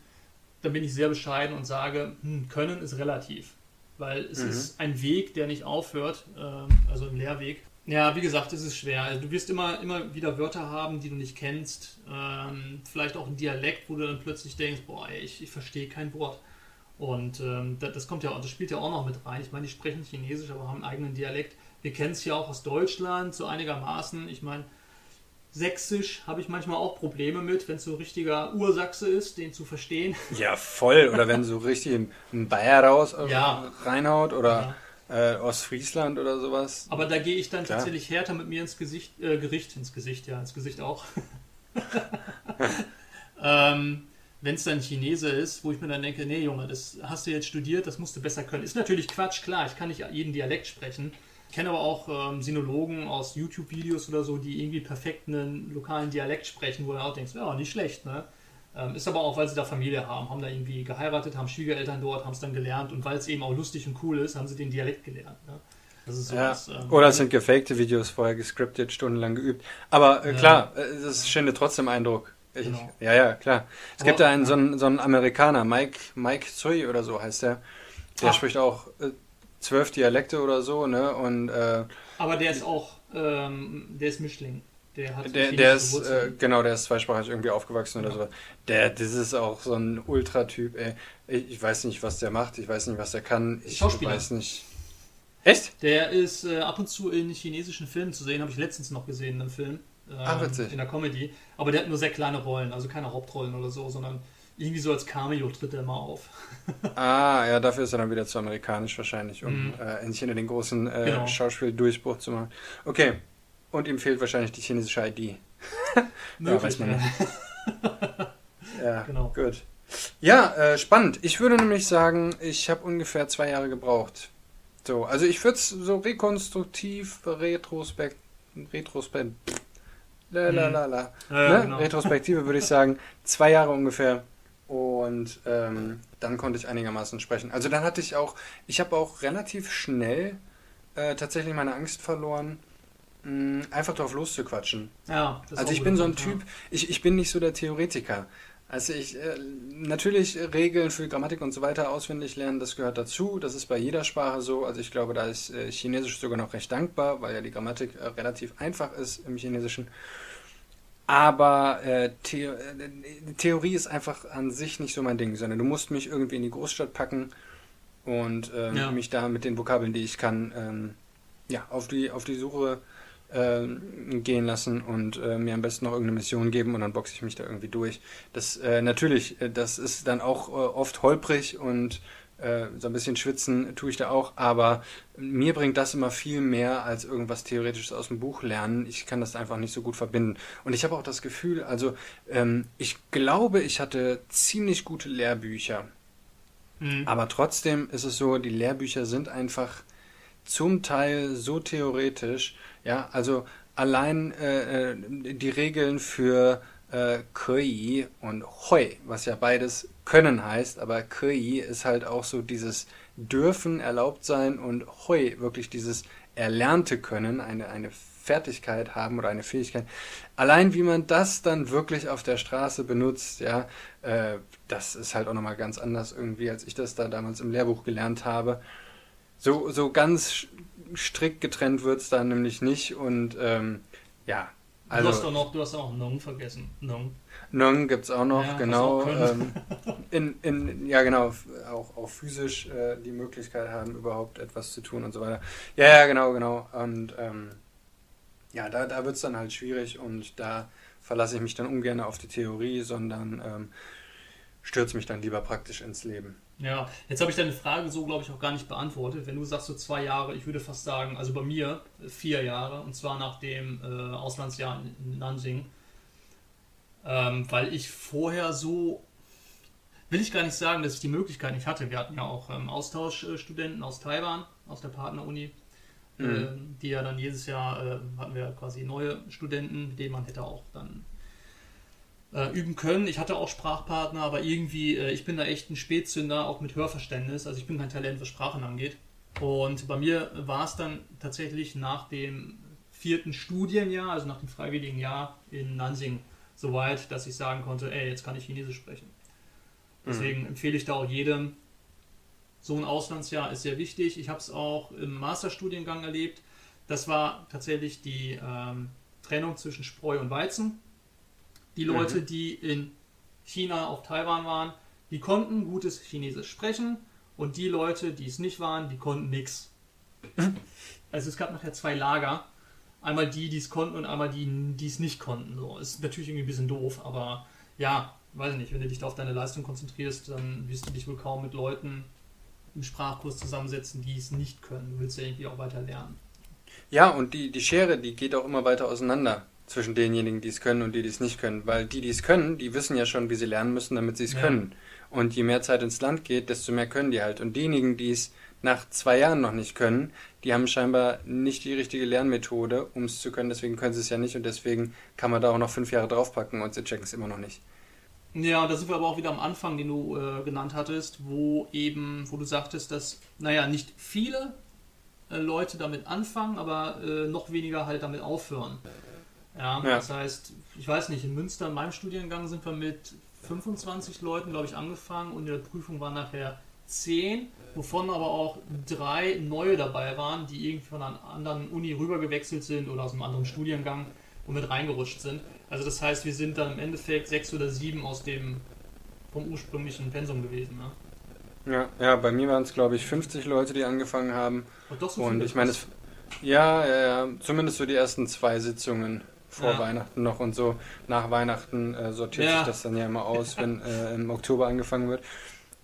dann bin ich sehr bescheiden und sage, hm, können ist relativ. Weil es Mhm. ist ein Weg, der nicht aufhört, ähm, also ein Lehrweg. Ja, wie gesagt, es ist schwer. Also du wirst immer, immer wieder Wörter haben, die du nicht kennst. Ähm, vielleicht auch ein Dialekt, wo du dann plötzlich denkst, boah, ey, ich, ich verstehe kein Wort. Und ähm, das, das kommt ja, das spielt ja auch noch mit rein. Ich meine, die sprechen Chinesisch, aber haben einen eigenen Dialekt. Wir kennen es ja auch aus Deutschland, so einigermaßen. Ich meine, Sächsisch habe ich manchmal auch Probleme mit, wenn es so richtiger Ursachse ist, den zu verstehen. Ja, voll. Oder wenn so richtig ein Bayer raus äh, Ja. reinhaut oder äh, Ostfriesland oder sowas. Aber da gehe ich dann Klar. tatsächlich härter mit mir ins Gesicht, äh, Gericht, ins Gesicht, ja, ins Gesicht auch. ähm, Wenn es dann Chinese ist, wo ich mir dann denke, nee Junge, das hast du jetzt studiert, das musst du besser können. Ist natürlich Quatsch, klar, ich kann nicht jeden Dialekt sprechen. Ich kenne aber auch ähm, Sinologen aus YouTube-Videos oder so, die irgendwie perfekt einen lokalen Dialekt sprechen, wo du auch denkst, ja, nicht schlecht, ne? Ähm, ist aber auch, weil sie da Familie haben, haben da irgendwie geheiratet, haben Schwiegereltern dort, haben es dann gelernt und weil es eben auch lustig und cool ist, haben sie den Dialekt gelernt. Ne? Ist Ja. sowas. ähm, Oder es sind gefakte Videos, vorher gescriptet, stundenlang geübt. Aber äh, Ja. klar, äh, das schindet trotzdem Eindruck. Ich, Genau. Ja, ja, klar. Es Aber- gibt da einen, so, einen, so einen Amerikaner, Mike, Mike Tsui oder so heißt der. Der Ah. spricht auch äh, zwölf Dialekte oder so, ne? Und äh, Aber der ist auch, ähm, der ist Mischling. Der hat der, der ist, äh, genau, der ist zweisprachig irgendwie aufgewachsen oder Ja. so. Der, das ist auch so ein Ultratyp, ey. Ich, ich weiß nicht, was der macht, ich weiß nicht, was der kann. Ich Schauspieler. weiß nicht. Echt? Der ist äh, ab und zu in chinesischen Filmen zu sehen, habe ich letztens noch gesehen in einem Film. ähm, Ah, witzig. In der Comedy. Aber der hat nur sehr kleine Rollen, also keine Hauptrollen oder so, sondern irgendwie so als Cameo tritt er mal auf. Ah, ja, dafür ist er dann wieder zu amerikanisch wahrscheinlich, um Mhm. äh, endlich hinter den großen äh, Genau. Schauspieldurchbruch zu machen. Okay. Und ihm fehlt wahrscheinlich die chinesische ID. Möglich, weiß man ja. Ja, Genau. gut. Ja, äh, spannend. Ich würde nämlich sagen, ich habe ungefähr zwei Jahre gebraucht. So, also ich würde es so rekonstruktiv, retrospekt, retrospekt, la la Mhm. la la. Ja, ne? genau. Retrospektive würde ich sagen, zwei Jahre ungefähr. Und ähm, dann konnte ich einigermaßen sprechen. Also dann hatte ich auch, ich habe auch relativ schnell äh, tatsächlich meine Angst verloren, mh, einfach drauf loszuquatschen. Ja, Also ich bin so ein Typ, ich, ich bin nicht so der Theoretiker. Also ich, äh, natürlich Regeln für Grammatik und so weiter auswendig lernen, das gehört dazu. Das ist bei jeder Sprache so. Also ich glaube, da ist äh, Chinesisch sogar noch recht dankbar, weil ja die Grammatik äh, relativ einfach ist im Chinesischen. Aber äh, The äh, Theorie ist einfach an sich nicht so mein Ding, sondern du musst mich irgendwie in die Großstadt packen und ähm, Ja. mich da mit den Vokabeln, die ich kann, ähm, ja, auf die, auf die Suche ähm, gehen lassen und äh, mir am besten noch irgendeine Mission geben und dann boxe ich mich da irgendwie durch. Das äh, natürlich, äh, das ist dann auch äh, oft holprig und äh, so ein bisschen schwitzen tue ich da auch, aber mir bringt das immer viel mehr als irgendwas Theoretisches aus dem Buch lernen. Ich kann das einfach nicht so gut verbinden. Und ich habe auch das Gefühl, also ähm, ich glaube, ich hatte ziemlich gute Lehrbücher. Mhm. Aber trotzdem ist es so, die Lehrbücher sind einfach zum Teil so theoretisch. Ja, also allein äh, äh, die Regeln für äh, Kei und Hoi, was ja beides können heißt, aber Kei ist halt auch so dieses dürfen erlaubt sein und Hoi, wirklich dieses erlernte Können, eine, eine Fertigkeit haben oder eine Fähigkeit. Allein wie man das dann wirklich auf der Straße benutzt, ja, äh, das ist halt auch nochmal ganz anders irgendwie, als ich das da damals im Lehrbuch gelernt habe. So, so ganz strikt getrennt wird es dann nämlich nicht und ähm, ja. Also, du hast doch noch, du hast auch Nung vergessen. Nung. Nung gibt es auch noch, ja, genau. Ähm, in, in, ja, genau, auch, auch physisch äh, die Möglichkeit haben, überhaupt etwas zu tun und so weiter. Ja, ja, genau, genau. Und ähm, ja, da, da wird es dann halt schwierig und da verlasse ich mich dann ungern auf die Theorie, sondern ähm, stürze mich dann lieber praktisch ins Leben. Ja, jetzt habe ich deine Frage so, glaube ich, auch gar nicht beantwortet. Wenn du sagst so zwei Jahre, ich würde fast sagen, also bei mir vier Jahre, und zwar nach dem äh, Auslandsjahr in Nanjing, ähm, weil ich vorher so, will ich gar nicht sagen, dass ich die Möglichkeit nicht hatte. Wir hatten ja auch ähm, Austauschstudenten aus Taiwan, aus der Partneruni, mhm. äh, die ja dann jedes Jahr, äh, hatten wir quasi neue Studenten, mit denen man hätte auch dann äh, üben können. Ich hatte auch Sprachpartner, aber irgendwie, äh, ich bin da echt ein Spätzünder, auch mit Hörverständnis. Also ich bin kein Talent, was Sprachen angeht. Und bei mir war es dann tatsächlich nach dem vierten Studienjahr, also nach dem freiwilligen Jahr in Nansing, so weit, dass ich sagen konnte, ey, jetzt kann ich Chinesisch sprechen. Deswegen mhm. empfehle ich da auch jedem, so ein Auslandsjahr ist sehr wichtig. Ich habe es auch im Masterstudiengang erlebt. Das war tatsächlich die ähm, Trennung zwischen Spreu und Weizen. Die mhm. Leute, mhm. die in China auf Taiwan waren, die konnten gutes Chinesisch sprechen und die Leute, die es nicht waren, die konnten nichts. Also es gab nachher zwei Lager. Einmal die, die es konnten und einmal die, die es nicht konnten. So, ist natürlich irgendwie ein bisschen doof, aber ja, weiß ich nicht, wenn du dich da auf deine Leistung konzentrierst, dann wirst du dich wohl kaum mit Leuten im Sprachkurs zusammensetzen, die es nicht können. Du willst ja irgendwie auch weiter lernen. Ja, und die, die Schere, die geht auch immer weiter auseinander zwischen denjenigen, die es können und die, die es nicht können. Weil die, die es können, die wissen ja schon, wie sie lernen müssen, damit sie es ja. können. Und je mehr Zeit ins Land geht, desto mehr können die halt. Und diejenigen, die es nach zwei Jahren noch nicht können, die haben scheinbar nicht die richtige Lernmethode, um es zu können. Deswegen können sie es ja nicht und deswegen kann man da auch noch fünf Jahre draufpacken und sie checken es immer noch nicht. Ja, da sind wir aber auch wieder am Anfang, den du äh, genannt hattest, wo eben, wo du sagtest, dass, naja, nicht viele äh, Leute damit anfangen, aber äh, noch weniger halt damit aufhören. Ja, ja, das heißt, ich weiß nicht, in Münster, in meinem Studiengang sind wir mit 25 Leuten, glaube ich, angefangen und in der Prüfung waren nachher 10, wovon aber auch drei neue dabei waren, die irgendwie von einer anderen Uni rübergewechselt sind oder aus einem anderen Studiengang und mit reingerutscht sind. Also das heißt, wir sind dann im Endeffekt sechs oder sieben aus dem vom ursprünglichen Pensum gewesen. Ne? Ja, ja, bei mir waren es glaube ich 50 Leute, die angefangen haben. Und, doch so und ich meine, ja, ja, ja, zumindest so die ersten zwei Sitzungen vor ja. Weihnachten noch und so. Nach Weihnachten äh, sortiert ja. sich das dann ja immer aus, wenn äh, im Oktober angefangen wird.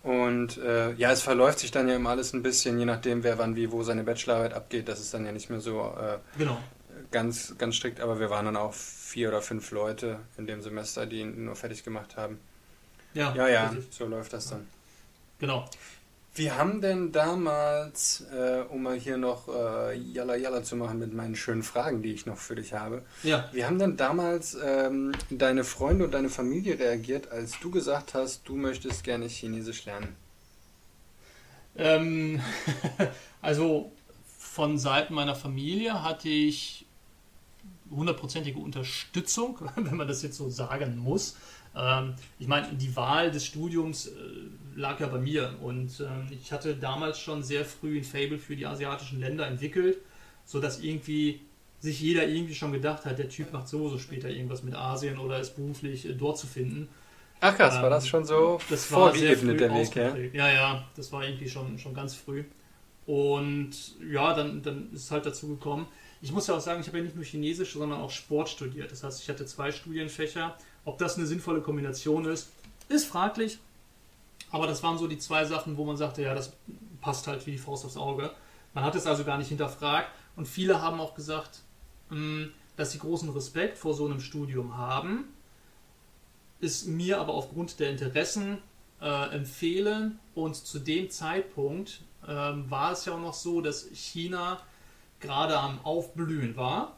Und äh, ja, es verläuft sich dann ja immer alles ein bisschen, je nachdem, wer wann wie wo seine Bachelorarbeit abgeht. Das ist dann ja nicht mehr so äh, genau. ganz, ganz strikt, aber wir waren dann auch vier oder fünf Leute in dem Semester, die ihn nur fertig gemacht haben. Ja, ja, ja so läuft das dann. Genau. Wie haben denn damals, äh, um mal hier noch äh, Jalla Jalla zu machen mit meinen schönen Fragen, die ich noch für dich habe, ja. wie haben denn damals ähm, deine Freunde und deine Familie reagiert, als du gesagt hast, du möchtest gerne Chinesisch lernen? Ähm, also von Seiten meiner Familie hatte ich hundertprozentige Unterstützung, wenn man das jetzt so sagen muss. Ähm, ich meine, die Wahl des Studiums äh, lag ja bei mir und äh, ich hatte damals schon sehr früh ein Fable für die asiatischen Länder entwickelt, sodass irgendwie sich jeder irgendwie schon gedacht hat, der Typ macht sowieso später irgendwas mit Asien oder ist beruflich äh, dort zu finden. Ach krass, ähm, war das schon so das vorgeebnet der Weg, ja? Ja, ja, das war irgendwie schon, schon ganz früh. Und ja, dann, dann ist es halt dazu gekommen. Ich muss ja auch sagen, ich habe ja nicht nur Chinesisch, sondern auch Sport studiert. Das heißt, ich hatte zwei Studienfächer ob das eine sinnvolle Kombination ist, ist fraglich. Aber das waren so die zwei Sachen, wo man sagte, ja, das passt halt wie die Faust aufs Auge. Man hat es also gar nicht hinterfragt. Und viele haben auch gesagt, mm, dass sie großen Respekt vor so einem Studium haben, ist mir aber aufgrund der Interessen äh, empfehlen. Und zu dem Zeitpunkt äh, war es ja auch noch so, dass China gerade am Aufblühen war.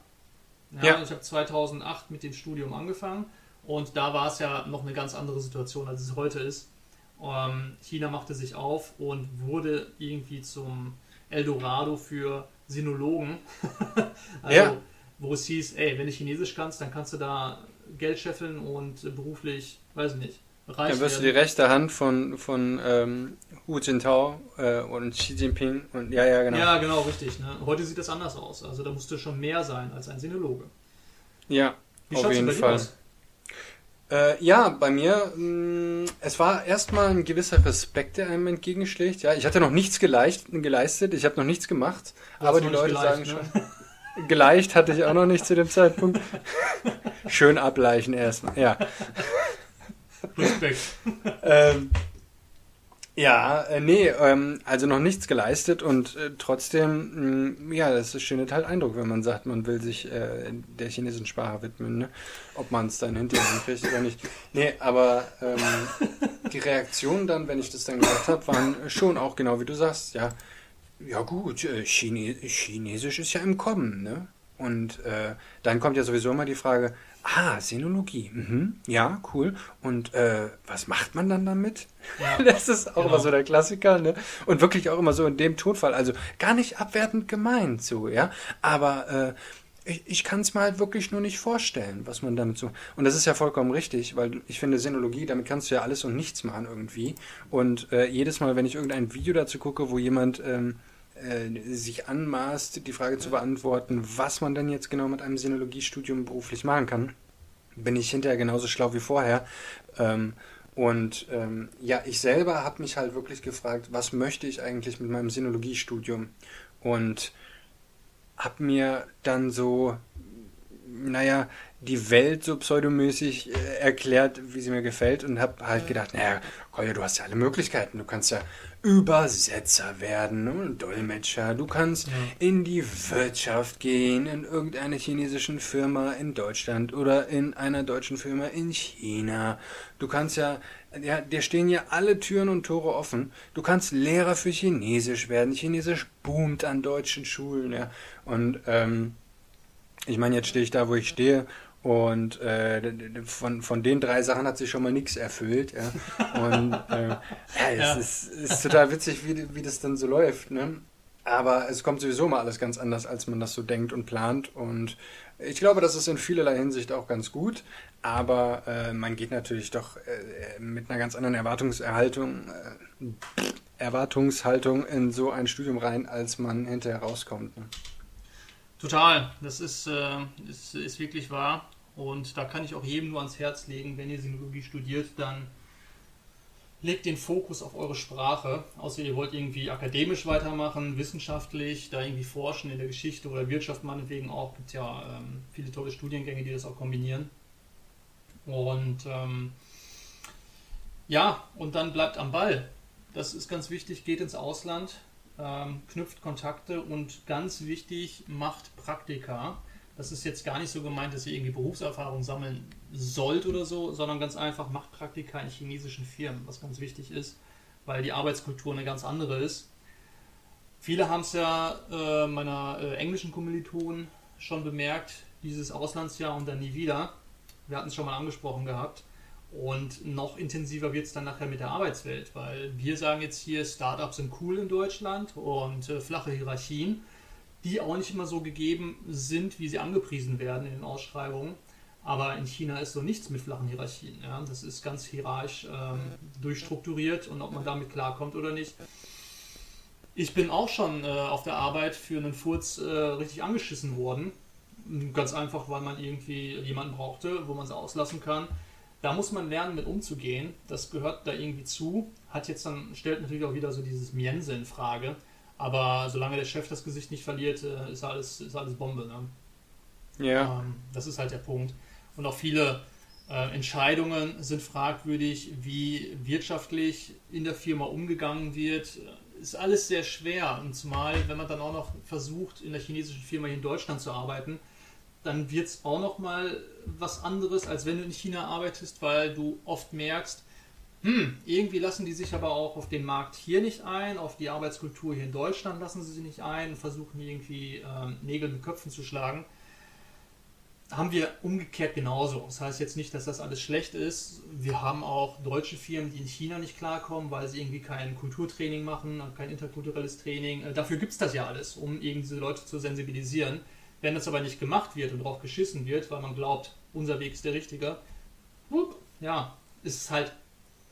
Ja, ja. Ich habe 2008 mit dem Studium angefangen und da war es ja noch eine ganz andere Situation, als es heute ist. Ähm, China machte sich auf und wurde irgendwie zum Eldorado für Sinologen. also, ja. wo es hieß, ey, wenn du Chinesisch kannst, dann kannst du da Geld scheffeln und beruflich, weiß ich nicht, reich Dann wirst werden. du die rechte Hand von, von ähm, Hu Jintao äh, und Xi Jinping und ja, ja, genau. Ja, genau, richtig. Ne? Heute sieht das anders aus. Also da musst du schon mehr sein als ein Sinologe. Ja, Wie auf jeden Fall. Aus? Äh, ja, bei mir, mh, mm, es war erstmal ein gewisser Respekt, der einem entgegenschlägt. Ja, ich hatte noch nichts geleicht, geleistet, ich habe noch nichts gemacht, aber die Leute sagen ne? schon. Geleicht hatte ich auch noch nicht zu dem Zeitpunkt. Schön ableichen erstmal, ja. Respekt. ähm, ja, äh, nee, ähm, also noch nichts geleistet und äh, trotzdem, mh, mm, ja, das schindet halt Eindruck, wenn man sagt, man will sich äh, der chinesischen Sprache widmen, ne? ob man es dann hinterher kriegt oder nicht. Nee, aber ähm, die Reaktionen dann, wenn ich das dann gesagt habe, waren schon auch genau wie du sagst, ja, ja gut, äh, Chine Chinesisch ist ja im Kommen, ne? Und äh, dann kommt ja sowieso immer die Frage, Ah, Sinologie. Mhm. Ja, cool. Und äh, was macht man dann damit? Ja, das ist auch genau. immer so der Klassiker, ne? Und wirklich auch immer so in dem Tonfall. Also gar nicht abwertend gemeint, so, ja. Aber äh, ich, ich kann es mir halt wirklich nur nicht vorstellen, was man damit so. Und das ist ja vollkommen richtig, weil ich finde, Sinologie, damit kannst du ja alles und nichts machen irgendwie. Und äh, jedes Mal, wenn ich irgendein Video dazu gucke, wo jemand. Ähm, äh, sich anmaßt, die Frage zu beantworten, was man denn jetzt genau mit einem Sinologiestudium beruflich machen kann, bin ich hinterher genauso schlau wie vorher. Ähm, und ähm, ja, ich selber habe mich halt wirklich gefragt, was möchte ich eigentlich mit meinem Sinologiestudium? Und habe mir dann so, naja, die Welt so pseudomäßig äh, erklärt, wie sie mir gefällt und habe halt gedacht, naja, Kolja, du hast ja alle Möglichkeiten. Du kannst ja Übersetzer werden und Dolmetscher. Du kannst ja. in die Wirtschaft gehen, in irgendeine chinesischen Firma in Deutschland oder in einer deutschen Firma in China. Du kannst ja, ja, dir stehen ja alle Türen und Tore offen. Du kannst Lehrer für Chinesisch werden. Chinesisch boomt an deutschen Schulen, ja. Und ähm, ich meine, jetzt stehe ich da, wo ich stehe und äh, von, von den drei Sachen hat sich schon mal nichts erfüllt. Ja. Und äh, ja, es ja. Ist, ist total witzig, wie, wie das dann so läuft. Ne? Aber es kommt sowieso mal alles ganz anders, als man das so denkt und plant. Und ich glaube, das ist in vielerlei Hinsicht auch ganz gut. Aber äh, man geht natürlich doch äh, mit einer ganz anderen Erwartungserhaltung, äh, Erwartungshaltung in so ein Studium rein, als man hinterher rauskommt. Ne? Total, das ist, äh, ist, ist wirklich wahr. Und da kann ich auch jedem nur ans Herz legen, wenn ihr Sinologie studiert, dann legt den Fokus auf eure Sprache. Außer ihr wollt irgendwie akademisch weitermachen, wissenschaftlich, da irgendwie forschen in der Geschichte oder Wirtschaft meinetwegen auch. Gibt ja ähm, viele tolle Studiengänge, die das auch kombinieren. Und ähm, ja, und dann bleibt am Ball. Das ist ganz wichtig, geht ins Ausland, ähm, knüpft Kontakte und ganz wichtig, macht Praktika. Das ist jetzt gar nicht so gemeint, dass ihr irgendwie Berufserfahrung sammeln sollt oder so, sondern ganz einfach macht Praktika in chinesischen Firmen, was ganz wichtig ist, weil die Arbeitskultur eine ganz andere ist. Viele haben es ja äh, meiner äh, englischen Kommilitonen schon bemerkt, dieses Auslandsjahr und dann nie wieder. Wir hatten es schon mal angesprochen gehabt. Und noch intensiver wird es dann nachher mit der Arbeitswelt, weil wir sagen jetzt hier, Startups sind cool in Deutschland und äh, flache Hierarchien die auch nicht immer so gegeben sind, wie sie angepriesen werden in den Ausschreibungen. Aber in China ist so nichts mit flachen Hierarchien. Ja? Das ist ganz hierarchisch ähm, durchstrukturiert und ob man damit klarkommt oder nicht. Ich bin auch schon äh, auf der Arbeit für einen Furz äh, richtig angeschissen worden. Ganz einfach, weil man irgendwie jemanden brauchte, wo man es auslassen kann. Da muss man lernen, mit umzugehen. Das gehört da irgendwie zu. Hat jetzt dann, stellt natürlich auch wieder so dieses Miense in Frage. Aber solange der Chef das Gesicht nicht verliert, äh, ist alles, ist alles Bombe. Ne? Ja. Ähm, das ist halt der Punkt. Und auch viele äh, Entscheidungen sind fragwürdig, wie wirtschaftlich in der Firma umgegangen wird. Ist alles sehr schwer. Und zumal, wenn man dann auch noch versucht, in der chinesischen Firma hier in Deutschland zu arbeiten, dann wird es auch noch mal was anderes, als wenn du in China arbeitest, weil du oft merkst, hm, irgendwie lassen die sich aber auch auf den Markt hier nicht ein, auf die Arbeitskultur hier in Deutschland lassen sie sich nicht ein und versuchen irgendwie ähm, Nägel mit Köpfen zu schlagen. haben wir umgekehrt genauso. Das heißt jetzt nicht, dass das alles schlecht ist. Wir haben auch deutsche Firmen, die in China nicht klarkommen, weil sie irgendwie kein Kulturtraining machen, kein interkulturelles Training. Äh, dafür gibt es das ja alles, um eben diese Leute zu sensibilisieren. Wenn das aber nicht gemacht wird und drauf geschissen wird, weil man glaubt, unser Weg ist der richtige, ja, ist es halt,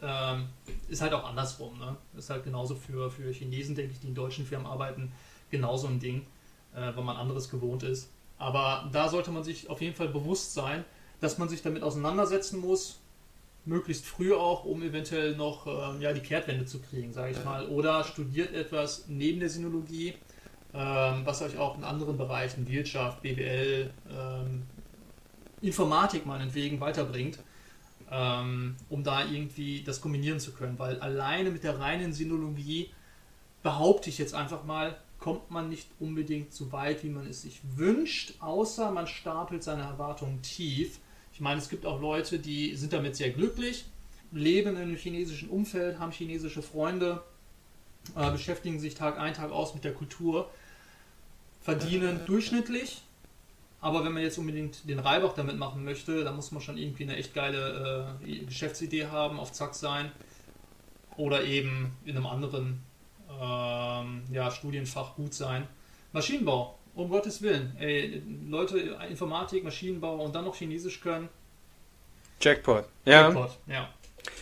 ähm, ist halt auch andersrum. Ne? Ist halt genauso für, für Chinesen, denke ich, die in deutschen Firmen arbeiten, genauso ein Ding, äh, weil man anderes gewohnt ist. Aber da sollte man sich auf jeden Fall bewusst sein, dass man sich damit auseinandersetzen muss, möglichst früh auch, um eventuell noch ähm, ja, die Kehrtwende zu kriegen, sage ich mal. Oder studiert etwas neben der Sinologie, was euch auch in anderen Bereichen, Wirtschaft, BWL, ähm, Informatik meinetwegen weiterbringt, ähm, um da irgendwie das kombinieren zu können. Weil alleine mit der reinen Sinologie behaupte ich jetzt einfach mal, kommt man nicht unbedingt so weit, wie man es sich wünscht, außer man stapelt seine Erwartungen tief. Ich meine, es gibt auch Leute, die sind damit sehr glücklich, leben in einem chinesischen Umfeld, haben chinesische Freunde, äh, beschäftigen sich Tag ein, Tag aus mit der Kultur, verdienen durchschnittlich. Aber wenn man jetzt unbedingt den Reibach damit machen möchte, dann muss man schon irgendwie eine echt geile äh, Geschäftsidee haben, auf Zack sein. Oder eben in einem anderen ähm, ja, Studienfach gut sein. Maschinenbau, um Gottes Willen. Ey, Leute, Informatik, Maschinenbau und dann noch Chinesisch können. Jackpot. Ja. Jackpot, ja.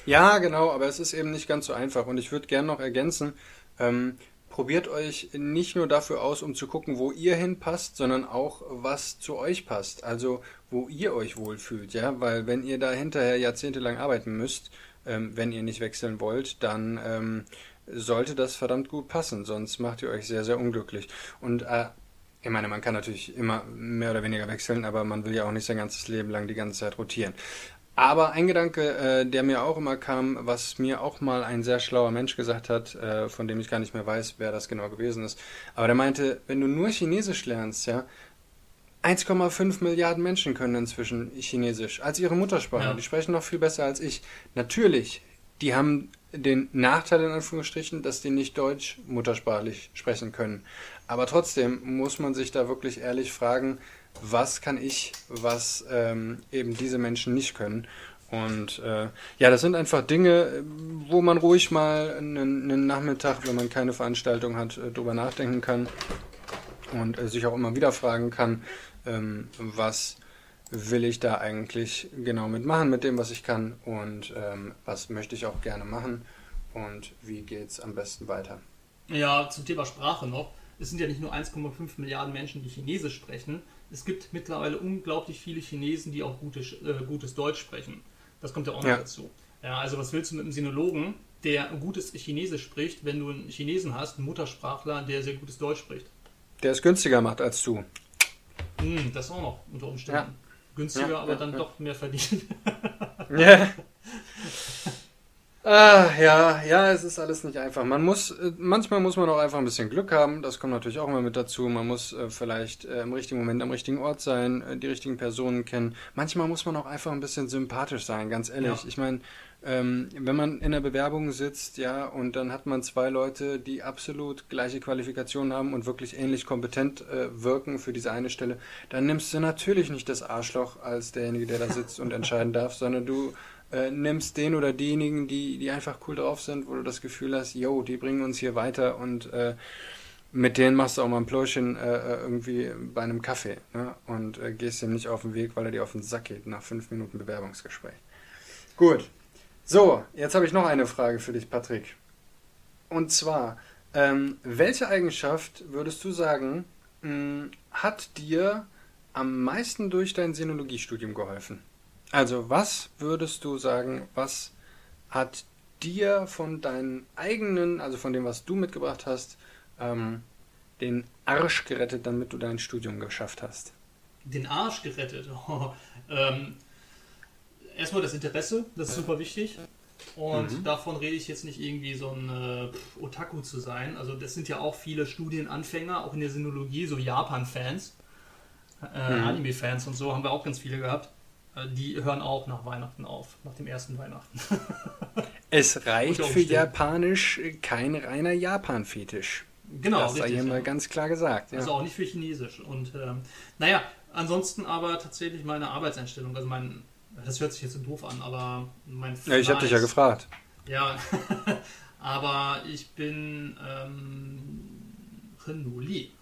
Ja, genau, aber es ist eben nicht ganz so einfach. Und ich würde gerne noch ergänzen, ähm, probiert euch nicht nur dafür aus, um zu gucken, wo ihr hinpasst, sondern auch, was zu euch passt. Also, wo ihr euch wohlfühlt, ja, weil wenn ihr da hinterher jahrzehntelang arbeiten müsst, ähm, wenn ihr nicht wechseln wollt, dann ähm, sollte das verdammt gut passen, sonst macht ihr euch sehr, sehr unglücklich. Und äh, ich meine, man kann natürlich immer mehr oder weniger wechseln, aber man will ja auch nicht sein ganzes Leben lang die ganze Zeit rotieren. Aber ein Gedanke, äh, der mir auch immer kam, was mir auch mal ein sehr schlauer Mensch gesagt hat, äh, von dem ich gar nicht mehr weiß, wer das genau gewesen ist. Aber der meinte, wenn du nur Chinesisch lernst, ja, 1,5 Milliarden Menschen können inzwischen Chinesisch als ihre Muttersprache. Ja. Die sprechen noch viel besser als ich. Natürlich, die haben den Nachteil in Anführungsstrichen, dass die nicht Deutsch muttersprachlich sprechen können. Aber trotzdem muss man sich da wirklich ehrlich fragen, was kann ich, was ähm, eben diese Menschen nicht können. Und äh, ja, das sind einfach Dinge, wo man ruhig mal einen, einen Nachmittag, wenn man keine Veranstaltung hat, äh, drüber nachdenken kann und äh, sich auch immer wieder fragen kann, ähm, was will ich da eigentlich genau mitmachen mit dem, was ich kann und ähm, was möchte ich auch gerne machen und wie geht es am besten weiter. Ja, zum Thema Sprache noch. Es sind ja nicht nur 1,5 Milliarden Menschen, die Chinesisch sprechen. Es gibt mittlerweile unglaublich viele Chinesen, die auch gutes, äh, gutes Deutsch sprechen. Das kommt ja auch noch ja. dazu. Ja, also was willst du mit einem Sinologen, der gutes Chinesisch spricht, wenn du einen Chinesen hast, einen Muttersprachler, der sehr gutes Deutsch spricht? Der es günstiger macht als du. Hm, das auch noch unter Umständen. Ja günstiger, aber dann doch mehr verdienen. ja. Ah, ja, ja, es ist alles nicht einfach. Man muss, äh, manchmal muss man auch einfach ein bisschen Glück haben. Das kommt natürlich auch immer mit dazu. Man muss äh, vielleicht äh, im richtigen Moment am richtigen Ort sein, äh, die richtigen Personen kennen. Manchmal muss man auch einfach ein bisschen sympathisch sein, ganz ehrlich. Ja. Ich meine, ähm, wenn man in der Bewerbung sitzt, ja, und dann hat man zwei Leute, die absolut gleiche Qualifikationen haben und wirklich ähnlich kompetent äh, wirken für diese eine Stelle, dann nimmst du natürlich nicht das Arschloch als derjenige, der da sitzt und entscheiden darf, sondern du äh, nimmst den oder diejenigen, die, die einfach cool drauf sind, wo du das Gefühl hast, yo, die bringen uns hier weiter und äh, mit denen machst du auch mal ein Pläuschen äh, äh, irgendwie bei einem Kaffee ne? und äh, gehst ihm nicht auf den Weg, weil er dir auf den Sack geht nach fünf Minuten Bewerbungsgespräch. Gut. So, jetzt habe ich noch eine Frage für dich, Patrick. Und zwar, ähm, welche Eigenschaft würdest du sagen, mh, hm, hat dir am meisten durch dein Sinologiestudium geholfen? Also, was würdest du sagen, was hat dir von deinen eigenen, also von dem, was du mitgebracht hast, ähm, den Arsch gerettet, damit du dein Studium geschafft hast? Den Arsch gerettet? Ähm, erstmal das Interesse, das ist super wichtig. Und mhm. davon rede ich jetzt nicht irgendwie so ein äh, Otaku zu sein. Also das sind ja auch viele Studienanfänger, auch in der Sinologie, so Japan-Fans, äh, mhm. Anime-Fans und so haben wir auch ganz viele gehabt. Äh, die hören auch nach Weihnachten auf, nach dem ersten Weihnachten. es reicht für Japanisch kein reiner Japan-Fetisch. Genau, das sei hier mal ganz klar gesagt. Ja. Also auch nicht für Chinesisch. Und ähm, naja, ansonsten aber tatsächlich meine Arbeitseinstellung, also mein, das hört sich jetzt so doof an, aber mein Ja, ich habe dich ja gefragt. Ja, aber ich bin ähm, Renuli,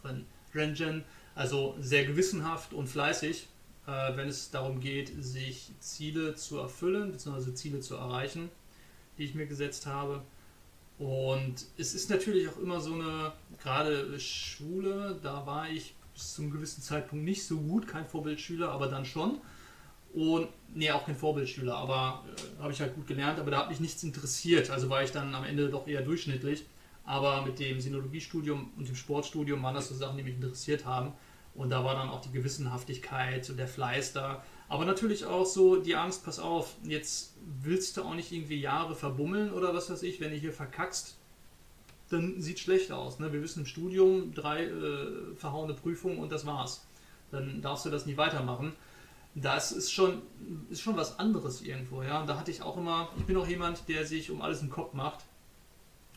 Renjen, also sehr gewissenhaft und fleißig, äh, wenn es darum geht, sich Ziele zu erfüllen, bzw. Ziele zu erreichen, die ich mir gesetzt habe. Und es ist natürlich auch immer so eine, gerade Schule, da war ich bis zum gewissen Zeitpunkt nicht so gut, kein Vorbildschüler, aber dann schon. Und, nee, auch kein Vorbildschüler, aber äh, habe ich halt gut gelernt, aber da hat mich nichts interessiert. Also war ich dann am Ende doch eher durchschnittlich. Aber mit dem Sinologiestudium und dem Sportstudium waren das so Sachen, die mich interessiert haben. Und da war dann auch die Gewissenhaftigkeit und der Fleiß da. Aber natürlich auch so die Angst, pass auf, jetzt willst du auch nicht irgendwie Jahre verbummeln oder was weiß ich, wenn du hier verkackst, dann sieht schlecht aus. Ne? Wir wissen im Studium drei äh, verhauene Prüfungen und das war's. Dann darfst du das nie weitermachen. Das ist schon, ist schon was anderes irgendwo, ja. Und da hatte ich auch immer, ich bin auch jemand, der sich um alles im Kopf macht.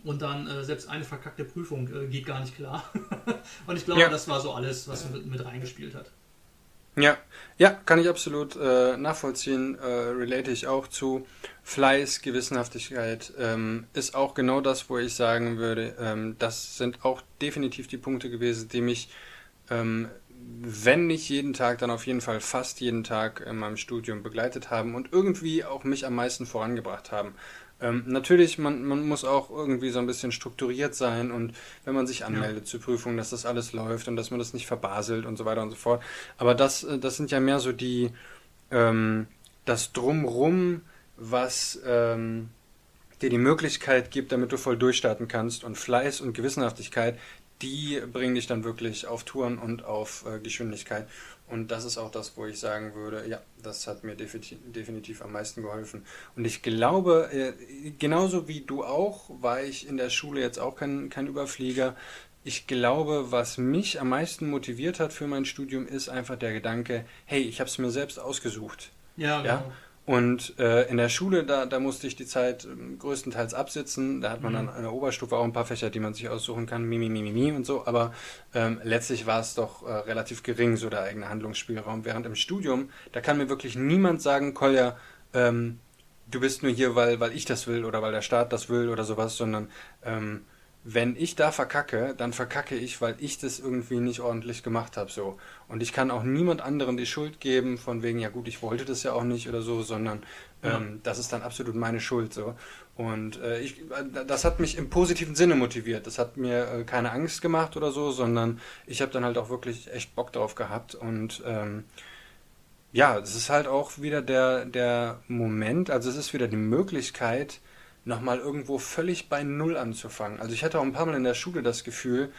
Und dann äh, selbst eine verkackte Prüfung äh, geht gar nicht klar. und ich glaube, ja. das war so alles, was mit, mit reingespielt hat. Ja, ja, kann ich absolut äh, nachvollziehen. Äh, relate ich auch zu. Fleiß, Gewissenhaftigkeit ähm, ist auch genau das, wo ich sagen würde, ähm, das sind auch definitiv die Punkte gewesen, die mich, ähm, wenn nicht jeden Tag, dann auf jeden Fall fast jeden Tag in meinem Studium begleitet haben und irgendwie auch mich am meisten vorangebracht haben. Ähm, natürlich, man, man muss auch irgendwie so ein bisschen strukturiert sein und wenn man sich anmeldet ja. zur Prüfung, dass das alles läuft und dass man das nicht verbaselt und so weiter und so fort. Aber das, äh, das sind ja mehr so die, ähm, das Drumrum, was ähm, dir die Möglichkeit gibt, damit du voll durchstarten kannst und Fleiß und Gewissenhaftigkeit, die bringen dich dann wirklich auf Touren und auf äh, Geschwindigkeit. Und das ist auch das, wo ich sagen würde, ja, das hat mir definitiv, am meisten geholfen. Und ich glaube, äh, genauso wie du auch, war ich in der Schule jetzt auch kein, kein Überflieger. Ich glaube, was mich am meisten motiviert hat für mein Studium, ist einfach der Gedanke, hey, ich habe es mir selbst ausgesucht. Ja, genau. Ja? Und äh, in der Schule, da, da musste ich die Zeit äh, größtenteils absitzen. Da hat man mhm. dann an der Oberstufe auch ein paar Fächer, die man sich aussuchen kann, Mimi, Mimi, Mimi und so. Aber ähm, letztlich war es doch äh, relativ gering, so der eigene Handlungsspielraum. Während im Studium, da kann mir wirklich niemand sagen, Kolja, ähm, du bist nur hier, weil, weil ich das will oder weil der Staat das will oder sowas, sondern ähm, wenn ich da verkacke, dann verkacke ich, weil ich das irgendwie nicht ordentlich gemacht habe. So. Und ich kann auch niemand anderem die Schuld geben, von wegen, ja gut, ich wollte das ja auch nicht oder so, sondern ja. ähm, das ist dann absolut meine Schuld. So. Und äh, ich, das hat mich im positiven Sinne motiviert. Das hat mir äh, keine Angst gemacht oder so, sondern ich habe dann halt auch wirklich echt Bock drauf gehabt. Und ähm, ja, es ist halt auch wieder der, der Moment, also es ist wieder die Möglichkeit, nochmal irgendwo völlig bei Null anzufangen. Also ich hatte auch ein paar Mal in der Schule das Gefühl,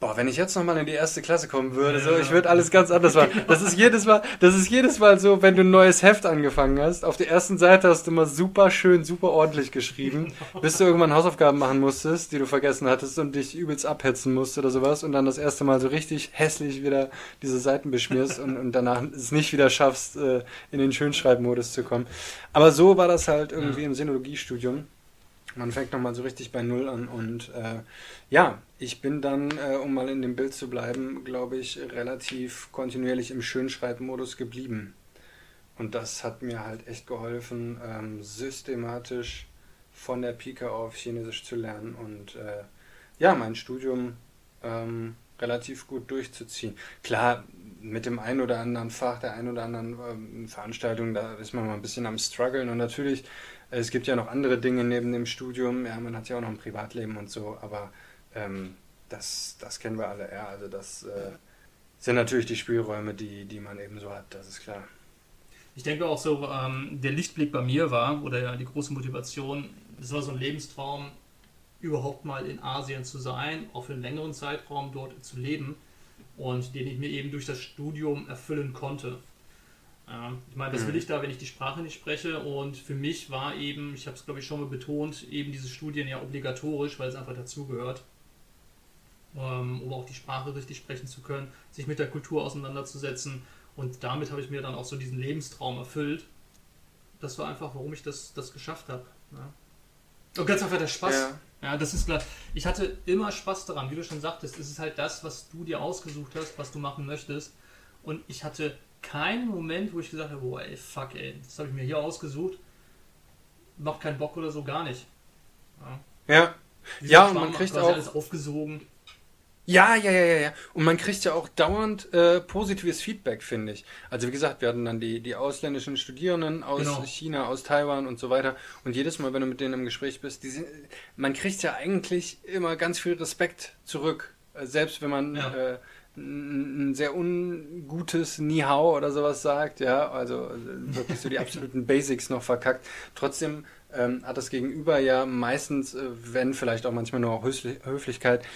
Boah, wenn ich jetzt nochmal in die erste Klasse kommen würde, so, ich würde alles ganz anders machen. Das ist jedes Mal, das ist jedes Mal so, wenn du ein neues Heft angefangen hast. Auf der ersten Seite hast du immer super schön, super ordentlich geschrieben, bis du irgendwann Hausaufgaben machen musstest, die du vergessen hattest und dich übelst abhetzen musst oder sowas und dann das erste Mal so richtig hässlich wieder diese Seiten beschmierst und, und danach es nicht wieder schaffst, äh, in den Schönschreibmodus zu kommen. Aber so war das halt irgendwie im Sinologiestudium. Man fängt nochmal so richtig bei Null an und äh, ja, ich bin dann, äh, um mal in dem Bild zu bleiben, glaube ich, relativ kontinuierlich im Schönschreibmodus geblieben. Und das hat mir halt echt geholfen, ähm, systematisch von der Pike auf Chinesisch zu lernen und äh, ja, mein Studium ähm, relativ gut durchzuziehen. Klar, mit dem einen oder anderen Fach, der einen oder anderen ähm, Veranstaltung, da ist man mal ein bisschen am struggeln und natürlich, es gibt ja noch andere Dinge neben dem Studium, ja, man hat ja auch noch ein Privatleben und so, aber ähm, das, das kennen wir alle, ja. Also das äh, sind natürlich die Spielräume, die, die man eben so hat, das ist klar. Ich denke auch so, ähm, der Lichtblick bei mir war, oder die große Motivation, das war so ein Lebenstraum, überhaupt mal in Asien zu sein, auch für einen längeren Zeitraum dort zu leben und den ich mir eben durch das Studium erfüllen konnte. Ähm, ich meine, das will mhm. ich da, wenn ich die Sprache nicht spreche. Und für mich war eben, ich habe es glaube ich schon mal betont, eben diese Studien ja obligatorisch, weil es einfach dazugehört ähm, um auch die Sprache richtig sprechen zu können, sich mit der Kultur auseinanderzusetzen. Und damit habe ich mir dann auch so diesen Lebenstraum erfüllt. Das war einfach, warum ich das, das geschafft habe. Ja. Und ganz einfach der Spaß. Ja. ja. das ist klar. Ich hatte immer Spaß daran, wie du schon sagtest. Es ist halt das, was du dir ausgesucht hast, was du machen möchtest. Und ich hatte keinen Moment, wo ich gesagt habe, boah, ey, fuck, ey, das habe ich mir hier ausgesucht. Macht keinen Bock oder so, gar nicht. Ja. Ja, ja und man kriegt auch alles aufgesogen. Ja, ja, ja, ja, ja. Und man kriegt ja auch dauernd äh, positives Feedback, finde ich. Also wie gesagt, wir hatten dann die, die ausländischen Studierenden aus genau. China, aus Taiwan und so weiter. Und jedes Mal, wenn du mit denen im Gespräch bist, die sind, man kriegt ja eigentlich immer ganz viel Respekt zurück. Äh, selbst wenn man ja. äh, ein sehr ungutes Ni-Hao oder sowas sagt, ja, also äh, wirklich so die absoluten Basics noch verkackt. Trotzdem ähm, hat das Gegenüber ja meistens, äh, wenn vielleicht auch manchmal nur auch Höflichkeit,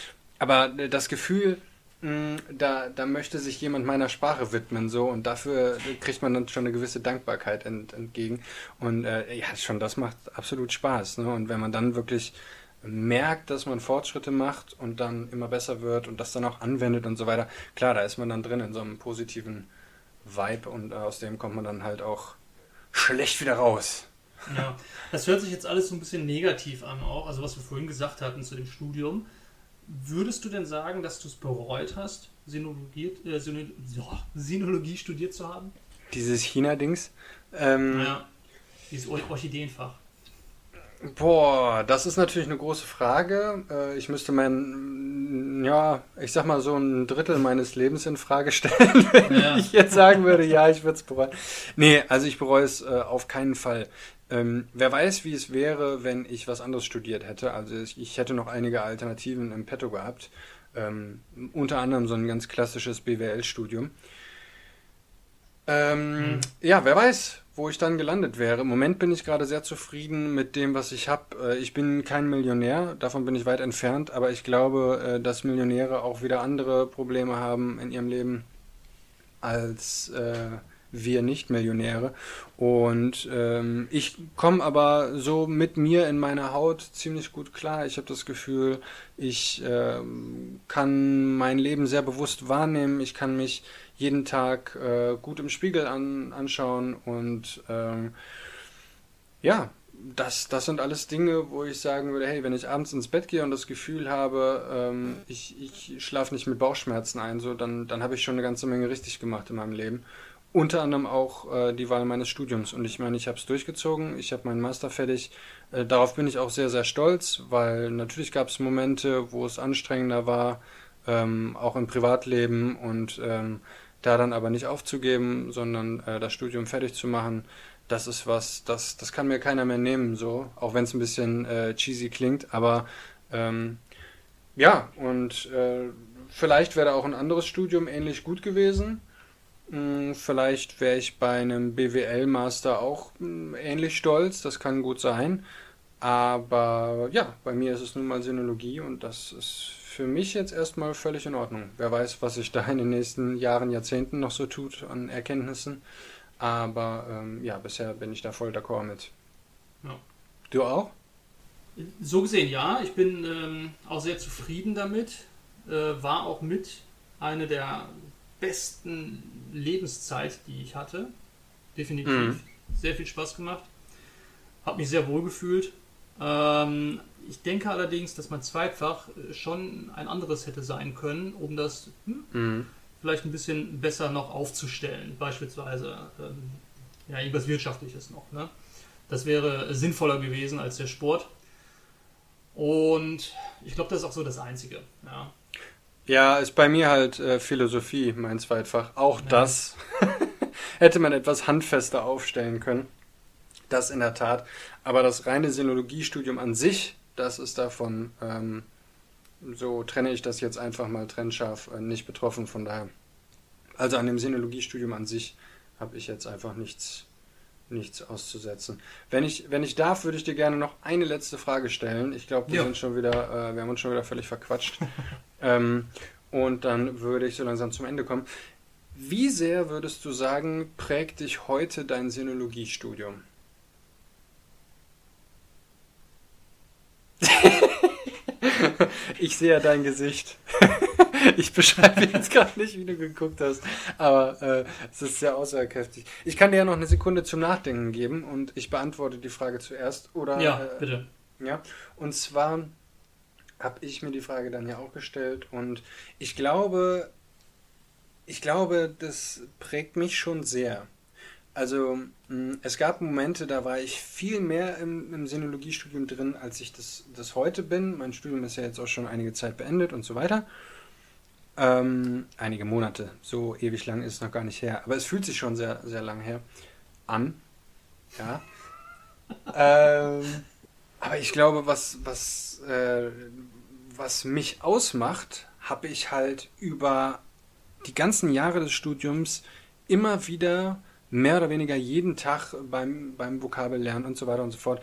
aber das Gefühl, mh, da, da möchte sich jemand meiner Sprache widmen, so und dafür kriegt man dann schon eine gewisse Dankbarkeit ent, entgegen. Und äh, ja, schon das macht absolut Spaß. Ne? Und wenn man dann wirklich merkt, dass man Fortschritte macht und dann immer besser wird und das dann auch anwendet und so weiter, klar, da ist man dann drin in so einem positiven Vibe und aus dem kommt man dann halt auch schlecht wieder raus. Ja, das hört sich jetzt alles so ein bisschen negativ an auch, also was wir vorhin gesagt hatten zu dem Studium. Würdest du denn sagen, dass du es bereut hast, Sinologie, äh, Sinologie studiert zu haben? Dieses China-Dings? Ähm, ja, dieses Orchideenfach. Boah, das ist natürlich eine große Frage. Äh, ich müsste mein, ja, ich sag mal so ein Drittel meines Lebens in Frage stellen, wenn ja. ich jetzt sagen würde, ja, ich würde es bereuen. Nee, also ich bereue es äh, auf keinen Fall. Ähm, wer weiß, wie es wäre, wenn ich was anderes studiert hätte. Also ich, ich hätte noch einige Alternativen im Petto gehabt. Ähm, unter anderem so ein ganz klassisches BWL-Studium. Ähm, hm. Ja, wer weiß, wo ich dann gelandet wäre. Im Moment bin ich gerade sehr zufrieden mit dem, was ich habe. Äh, ich bin kein Millionär, davon bin ich weit entfernt, aber ich glaube, äh, dass Millionäre auch wieder andere Probleme haben in ihrem Leben als äh, wir Nicht-Millionäre. Und ähm, ich komme aber so mit mir in meiner Haut ziemlich gut klar. Ich habe das Gefühl, ich ähm, kann mein Leben sehr bewusst wahrnehmen. Ich kann mich jeden Tag äh, gut im Spiegel an, anschauen und ähm, ja, das, das sind alles Dinge, wo ich sagen würde, hey, wenn ich abends ins Bett gehe und das Gefühl habe, ähm, ich, ich schlafe nicht mit Bauchschmerzen ein, so, dann, dann habe ich schon eine ganze Menge richtig gemacht in meinem Leben. Unter anderem auch äh, die Wahl meines Studiums. Und ich meine, ich habe es durchgezogen, ich habe meinen Master fertig. Äh, darauf bin ich auch sehr, sehr stolz, weil natürlich gab es Momente, wo es anstrengender war, ähm, auch im Privatleben und ähm, da dann aber nicht aufzugeben, sondern äh, das Studium fertig zu machen, das ist was, das, das kann mir keiner mehr nehmen, so, auch wenn es ein bisschen äh, cheesy klingt, aber ähm, ja, und äh, vielleicht wäre auch ein anderes Studium ähnlich gut gewesen. Hm, vielleicht wäre ich bei einem BWL-Master auch hm, ähnlich stolz, das kann gut sein. Aber ja, bei mir ist es nun mal Sinologie und das ist für mich jetzt erstmal völlig in Ordnung. Wer weiß, was sich da in den nächsten Jahren, Jahrzehnten noch so tut an Erkenntnissen. Aber ähm, ja, bisher bin ich da voll d'accord mit. Ja. Du auch? So gesehen ja. Ich bin ähm, auch sehr zufrieden damit. Äh, war auch mit eine der besten Lebenszeit, die ich hatte. Definitiv. Mhm. Sehr viel Spaß gemacht. Hab mich sehr wohl gefühlt. Ähm, ich denke allerdings, dass mein Zweitfach äh, schon ein anderes hätte sein können, um das hm, mhm. vielleicht ein bisschen besser noch aufzustellen. Beispielsweise ähm, ja, irgendwas Wirtschaftliches noch. Ne? Das wäre sinnvoller gewesen als der Sport. Und ich glaube, das ist auch so das Einzige. Ja. Ja, ist bei mir halt äh, Philosophie, mein Zweitfach. Auch ja. das hätte man etwas handfester aufstellen können. Das in der Tat. Aber das reine Sinologiestudium an sich, das ist davon, ähm, so trenne ich das jetzt einfach mal trennscharf, äh, nicht betroffen. Von daher. Also an dem Sinologiestudium an sich habe ich jetzt einfach nichts, nichts auszusetzen. Wenn ich, wenn ich darf, würde ich dir gerne noch eine letzte Frage stellen. Ich glaube, wir ja. sind schon wieder, äh, wir haben uns schon wieder völlig verquatscht. Ähm, und dann würde ich so langsam zum Ende kommen. Wie sehr würdest du sagen, prägt dich heute dein Sinologiestudium? ich sehe ja dein Gesicht. ich beschreibe jetzt gerade nicht, wie du geguckt hast, aber äh, es ist sehr aussagekräftig. Ich kann dir ja noch eine Sekunde zum Nachdenken geben und ich beantworte die Frage zuerst. Oder, ja, äh, bitte. Ja, und zwar habe ich mir die Frage dann ja auch gestellt und ich glaube, ich glaube, das prägt mich schon sehr. Also mh, es gab Momente, da war ich viel mehr im, im Sinologiestudium drin, als ich das, das heute bin. Mein Studium ist ja jetzt auch schon einige Zeit beendet und so weiter. Ähm, einige Monate, so ewig lang ist es noch gar nicht her. Aber es fühlt sich schon sehr, sehr lang her an. Ja. ähm, aber ich glaube, was, was, äh, was mich ausmacht, habe ich halt über die ganzen Jahre des Studiums immer wieder mehr oder weniger jeden Tag beim, beim Vokabellernen und so weiter und so fort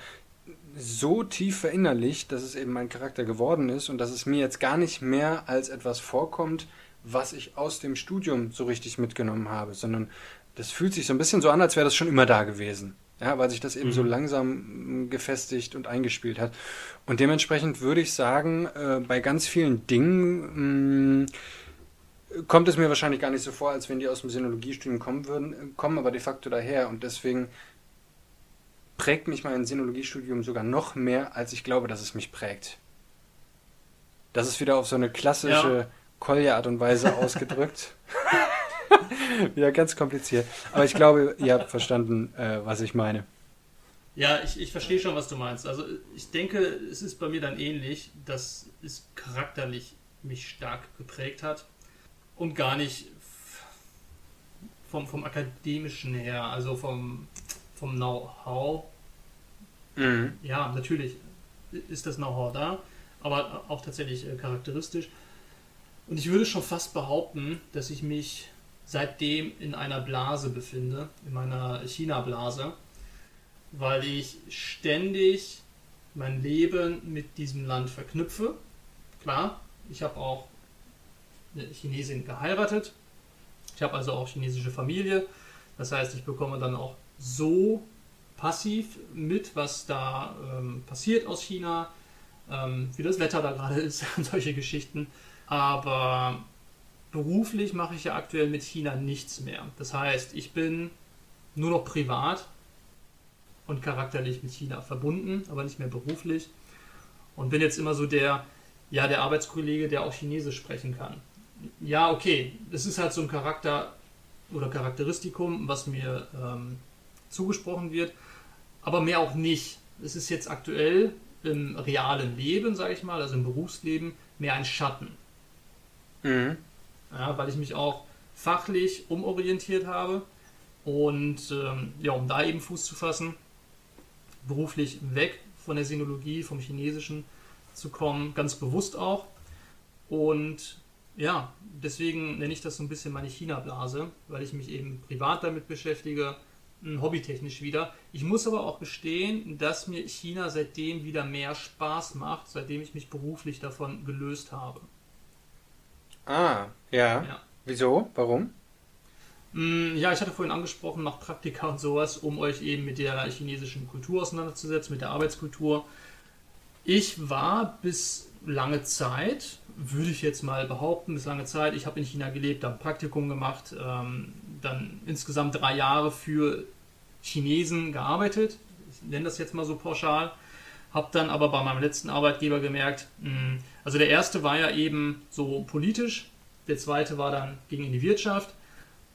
so tief verinnerlicht, dass es eben mein Charakter geworden ist und dass es mir jetzt gar nicht mehr als etwas vorkommt, was ich aus dem Studium so richtig mitgenommen habe, sondern das fühlt sich so ein bisschen so an, als wäre das schon immer da gewesen. Ja, weil sich das eben mhm. so langsam gefestigt und eingespielt hat. Und dementsprechend würde ich sagen, äh, bei ganz vielen Dingen mh, mm, kommt es mir wahrscheinlich gar nicht so vor, als wenn die aus dem Sinologiestudium kommen würden, kommen aber de facto daher. Und deswegen prägt mich mein Sinologiestudium sogar noch mehr, als ich glaube, dass es mich prägt. Das ist wieder auf so eine klassische ja. Kolja-Art und Weise ausgedrückt. wieder ganz kompliziert. Aber ich glaube, ihr habt verstanden, äh, was ich meine. Ja, ich, ich verstehe schon, was du meinst. Also ich denke, es ist bei mir dann ähnlich, dass es charakterlich mich stark geprägt hat und gar nicht vom, vom akademischen her, also vom, vom Know-how. Mhm. Ja, natürlich ist das Know-how da, aber auch tatsächlich äh, charakteristisch. Und ich würde schon fast behaupten, dass ich mich seitdem in einer Blase befinde, in meiner China-Blase, weil ich ständig mein Leben mit diesem Land verknüpfe. Klar, ich habe auch eine Chinesin geheiratet. Ich habe also auch chinesische Familie. Das heißt, ich bekomme dann auch so passiv mit, was da ähm, passiert aus China, ähm, wie das Wetter da gerade ist und solche Geschichten. Aber beruflich mache ich ja aktuell mit China nichts mehr. Das heißt, ich bin nur noch privat und charakterlich mit China verbunden, aber nicht mehr beruflich. Und bin jetzt immer so der, ja, der Arbeitskollege, der auch Chinesisch sprechen kann. Ja, okay, das ist halt so ein Charakter oder Charakteristikum, was mir ähm, zugesprochen wird, aber mehr auch nicht. Es ist jetzt aktuell im realen Leben, sage ich mal, also im Berufsleben, mehr ein Schatten. Mhm. Ja, weil ich mich auch fachlich umorientiert habe und ähm, ja, um da eben Fuß zu fassen, beruflich weg von der Sinologie, vom Chinesischen zu kommen, ganz bewusst auch. Und ja, deswegen nenne ich das so ein bisschen meine China-Blase, weil ich mich eben privat damit beschäftige, hobbytechnisch wieder. Ich muss aber auch gestehen, dass mir China seitdem wieder mehr Spaß macht, seitdem ich mich beruflich davon gelöst habe. Ah, ja. ja. Wieso? Warum? Mm, ja, ich hatte vorhin angesprochen, macht Praktika und sowas, um euch eben mit der chinesischen Kultur auseinanderzusetzen, mit der Arbeitskultur. Ich war bis lange Zeit, würde ich jetzt mal behaupten, bis lange Zeit, ich habe in China gelebt, habe Praktikum gemacht, ähm, dann insgesamt drei Jahre für Chinesen gearbeitet. Ich nenne das jetzt mal so pauschal. Habe dann aber bei meinem letzten Arbeitgeber gemerkt, mm, also der erste war ja eben so politisch, der zweite war dann ging in die Wirtschaft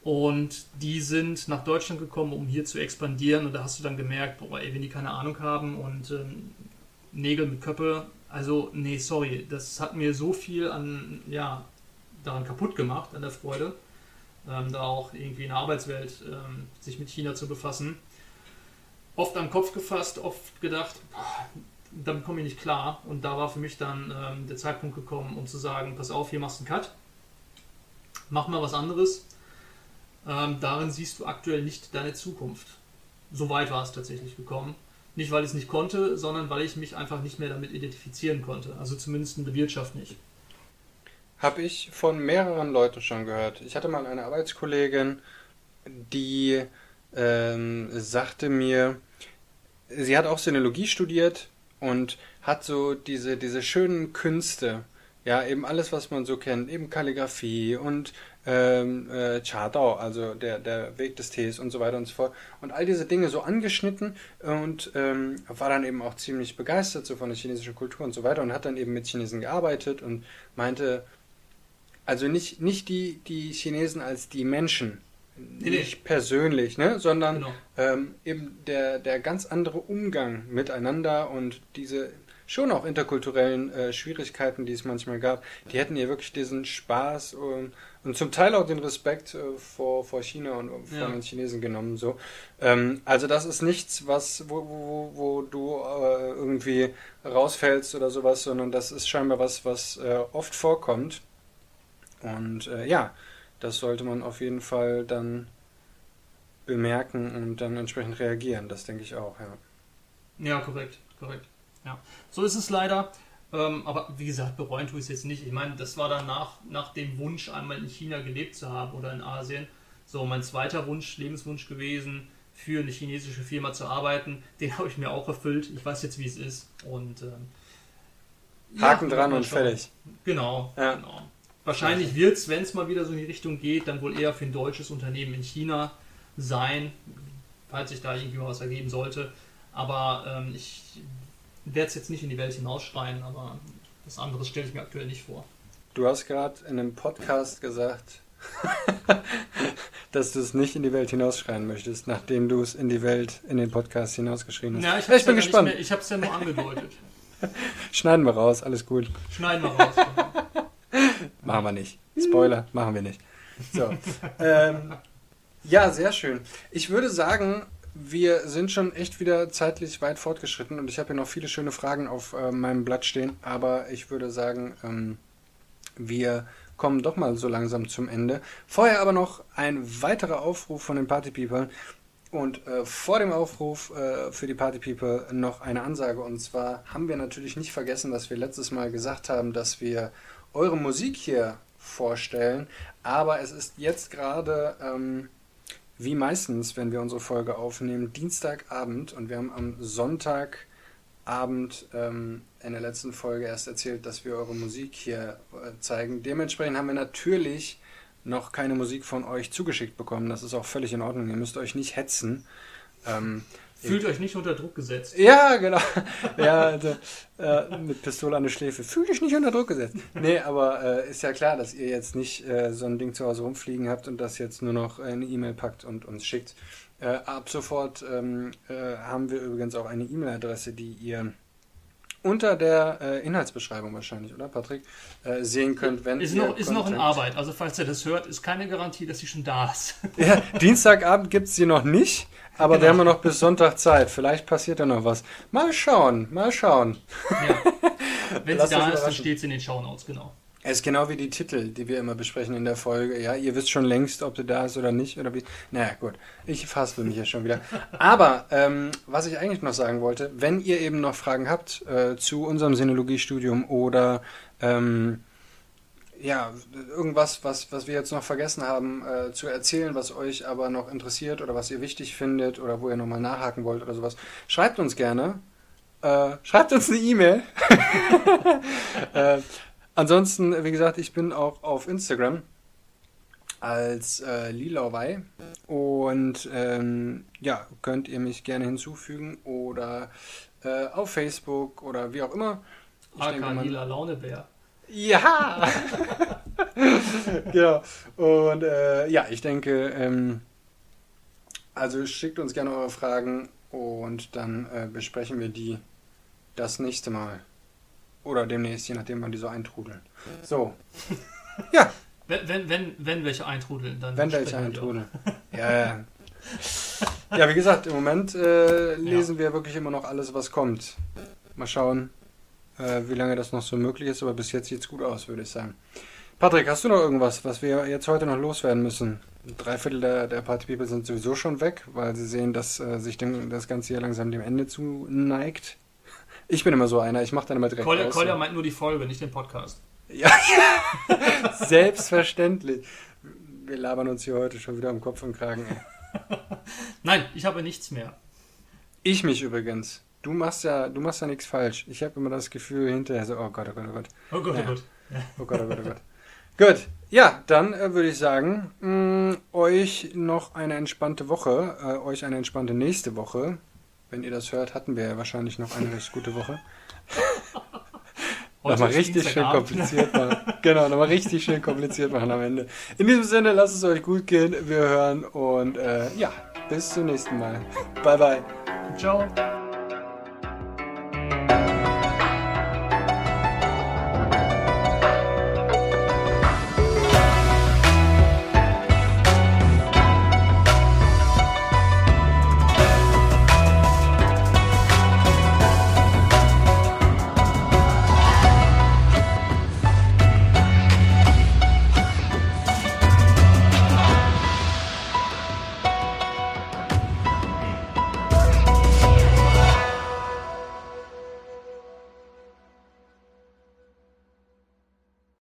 und die sind nach Deutschland gekommen, um hier zu expandieren und da hast du dann gemerkt, boah, ey, wenn die keine Ahnung haben und ähm, Nägel mit Köppe, also nee, sorry, das hat mir so viel an, ja, daran kaputt gemacht, an der Freude ähm, da auch irgendwie in der Arbeitswelt ähm, sich mit China zu befassen. Oft am Kopf gefasst, oft gedacht, boah, damit komme ich nicht klar. Und da war für mich dann ähm, der Zeitpunkt gekommen, um zu sagen, pass auf, hier machst du einen Cut, mach mal was anderes. Ähm, darin siehst du aktuell nicht deine Zukunft. So weit war es tatsächlich gekommen. Nicht, weil ich es nicht konnte, sondern weil ich mich einfach nicht mehr damit identifizieren konnte. Also zumindest in der Wirtschaft nicht. Habe ich von mehreren Leuten schon gehört. Ich hatte mal eine Arbeitskollegin, die ähm, sagte mir, sie hat auch Sinologie studiert und hat so diese, diese schönen Künste, ja, eben alles, was man so kennt, eben Kalligrafie und ähm, äh, Chadao, also der, der Weg des Tees und so weiter und so fort. Und all diese Dinge so angeschnitten und ähm, war dann eben auch ziemlich begeistert so von der chinesischen Kultur und so weiter und hat dann eben mit Chinesen gearbeitet und meinte, Also nicht, nicht die, die Chinesen als die Menschen, Nee, nicht persönlich, ne? sondern Genau. ähm, eben der, der ganz andere Umgang miteinander und diese schon auch interkulturellen äh, Schwierigkeiten, die es manchmal gab, die hätten ihr wirklich diesen Spaß und, und zum Teil auch den Respekt äh, vor, vor China und vor Ja. den Chinesen genommen. So. Ähm, also das ist nichts, was, wo, wo, wo du äh, irgendwie rausfällst oder sowas, sondern das ist scheinbar was, was äh, oft vorkommt. Und äh, ja, das sollte man auf jeden Fall dann bemerken und dann entsprechend reagieren. Das denke ich auch, ja. Ja, korrekt, korrekt. Ja. So ist es leider. Ähm, aber wie gesagt, bereuen tue ich es jetzt nicht. Ich meine, das war dann nach, dem Wunsch, einmal in China gelebt zu haben oder in Asien, so mein zweiter Wunsch, Lebenswunsch gewesen, für eine chinesische Firma zu arbeiten. Den habe ich mir auch erfüllt. Ich weiß jetzt, wie es ist. Und ähm, Haken ja, dran und fertig. Genau, Ja. genau. Wahrscheinlich wird es, wenn es mal wieder so in die Richtung geht, dann wohl eher für ein deutsches Unternehmen in China sein, falls sich da irgendwie mal was ergeben sollte. Aber ähm, ich werde es jetzt nicht in die Welt hinausschreien, aber das andere stelle ich mir aktuell nicht vor. Du hast gerade in einem Podcast gesagt, dass du es nicht in die Welt hinausschreien möchtest, nachdem du es in die Welt, in den Podcast hinausgeschrien hast. Ja, ich, ich bin ja gespannt. Mehr, ich habe es ja nur angedeutet. Schneiden wir raus, alles gut. Schneiden wir raus. Machen wir nicht. Spoiler, machen wir nicht. So. ähm, ja, sehr schön. Ich würde sagen, wir sind schon echt wieder zeitlich weit fortgeschritten und ich habe hier noch viele schöne Fragen auf äh, meinem Blatt stehen, aber ich würde sagen, ähm, wir kommen doch mal so langsam zum Ende. Vorher aber noch ein weiterer Aufruf von den Party People. Und äh, vor dem Aufruf äh, für die Party People noch eine Ansage. Und zwar haben wir natürlich nicht vergessen, dass wir letztes Mal gesagt haben, dass wir eure Musik hier vorstellen. Aber es ist jetzt gerade, ähm, wie meistens, wenn wir unsere Folge aufnehmen, Dienstagabend. Und wir haben am Sonntagabend ähm, in der letzten Folge erst erzählt, dass wir eure Musik hier äh, zeigen. Dementsprechend haben wir natürlich noch keine Musik von euch zugeschickt bekommen. Das ist auch völlig in Ordnung. Ihr müsst euch nicht hetzen. Ähm, Fühlt euch nicht unter Druck gesetzt. ja, genau. Ja, also, äh, mit Pistole an der Schläfe. Fühl dich nicht unter Druck gesetzt. Nee, aber äh, ist ja klar, dass ihr jetzt nicht äh, so ein Ding zu Hause rumfliegen habt und das jetzt nur noch eine E-Mail packt und uns schickt. Äh, ab sofort ähm, äh, haben wir übrigens auch eine E-Mail-Adresse, die ihr unter der äh, Inhaltsbeschreibung wahrscheinlich, oder Patrick, äh, sehen könnt, wenn Ist ihr noch, ist noch in Arbeit. Also falls ihr das hört, ist keine Garantie, dass sie schon da ist. Ja, Dienstagabend gibt es sie noch nicht, aber Genau. wir haben ja noch bis Sonntag Zeit. Vielleicht passiert ja noch was. Mal schauen, mal schauen. Ja. Wenn sie da ist, dann steht sie in den Shownotes, genau. Es ist genau wie die Titel, die wir immer besprechen in der Folge. Ja, ihr wisst schon längst, ob du da ist oder nicht. Oder wie. Naja, gut. Ich fasse mich hier schon wieder. Aber ähm, was ich eigentlich noch sagen wollte, wenn ihr eben noch Fragen habt äh, zu unserem Sinologiestudium oder ähm, ja, irgendwas, was, was wir jetzt noch vergessen haben äh, zu erzählen, was euch aber noch interessiert oder was ihr wichtig findet oder wo ihr nochmal nachhaken wollt oder sowas, schreibt uns gerne. Äh, schreibt uns eine E-Mail. äh, ansonsten, wie gesagt, ich bin auch auf Instagram als äh, Lilawei und ähm, ja, könnt ihr mich gerne hinzufügen oder äh, auf Facebook oder wie auch immer. Ich denke, AK man- Lila Launebär. ja! genau. Und äh, ja, ich denke, ähm, also schickt uns gerne eure Fragen und dann äh, besprechen wir die das nächste Mal. Oder demnächst, je nachdem, wann die so eintrudeln. So. Ja, Wenn, wenn, wenn, wenn welche eintrudeln, dann. wenn welche eintrudeln. Ja, ja. Ja, wie gesagt, im Moment äh, lesen wir wirklich immer noch alles, was kommt. Mal schauen, äh, wie lange das noch so möglich ist, aber bis jetzt sieht es gut aus, würde ich sagen. Patrick, hast du noch irgendwas, was wir jetzt heute noch loswerden müssen? Drei Viertel der, der Party People sind sowieso schon weg, weil sie sehen, dass äh, sich dem, das Ganze hier langsam dem Ende zu neigt. Ich bin immer so einer, ich mache dann immer direkt Kolja, aus. Kolja meint nur die Folge, nicht den Podcast. Ja, selbstverständlich. Wir labern uns hier heute schon wieder am Kopf und Kragen. Nein, ich habe nichts mehr. Ich mich übrigens. Du machst ja, du machst ja nichts falsch. Ich habe immer das Gefühl hinterher so, oh Gott, oh Gott, oh Gott. Oh Gott, Ja. oh Gott. Oh Gott, oh Gott, oh Gott. Gut, ja, dann äh, würde ich sagen, mh, euch noch eine entspannte Woche, äh, euch eine entspannte nächste Woche. Wenn ihr das hört, hatten wir ja wahrscheinlich noch eine recht gute Woche. nochmal richtig schön kompliziert machen. genau, nochmal richtig schön kompliziert machen am Ende. In diesem Sinne, lasst es euch gut gehen. Wir hören und äh, ja, bis zum nächsten Mal. Bye, bye. Ciao.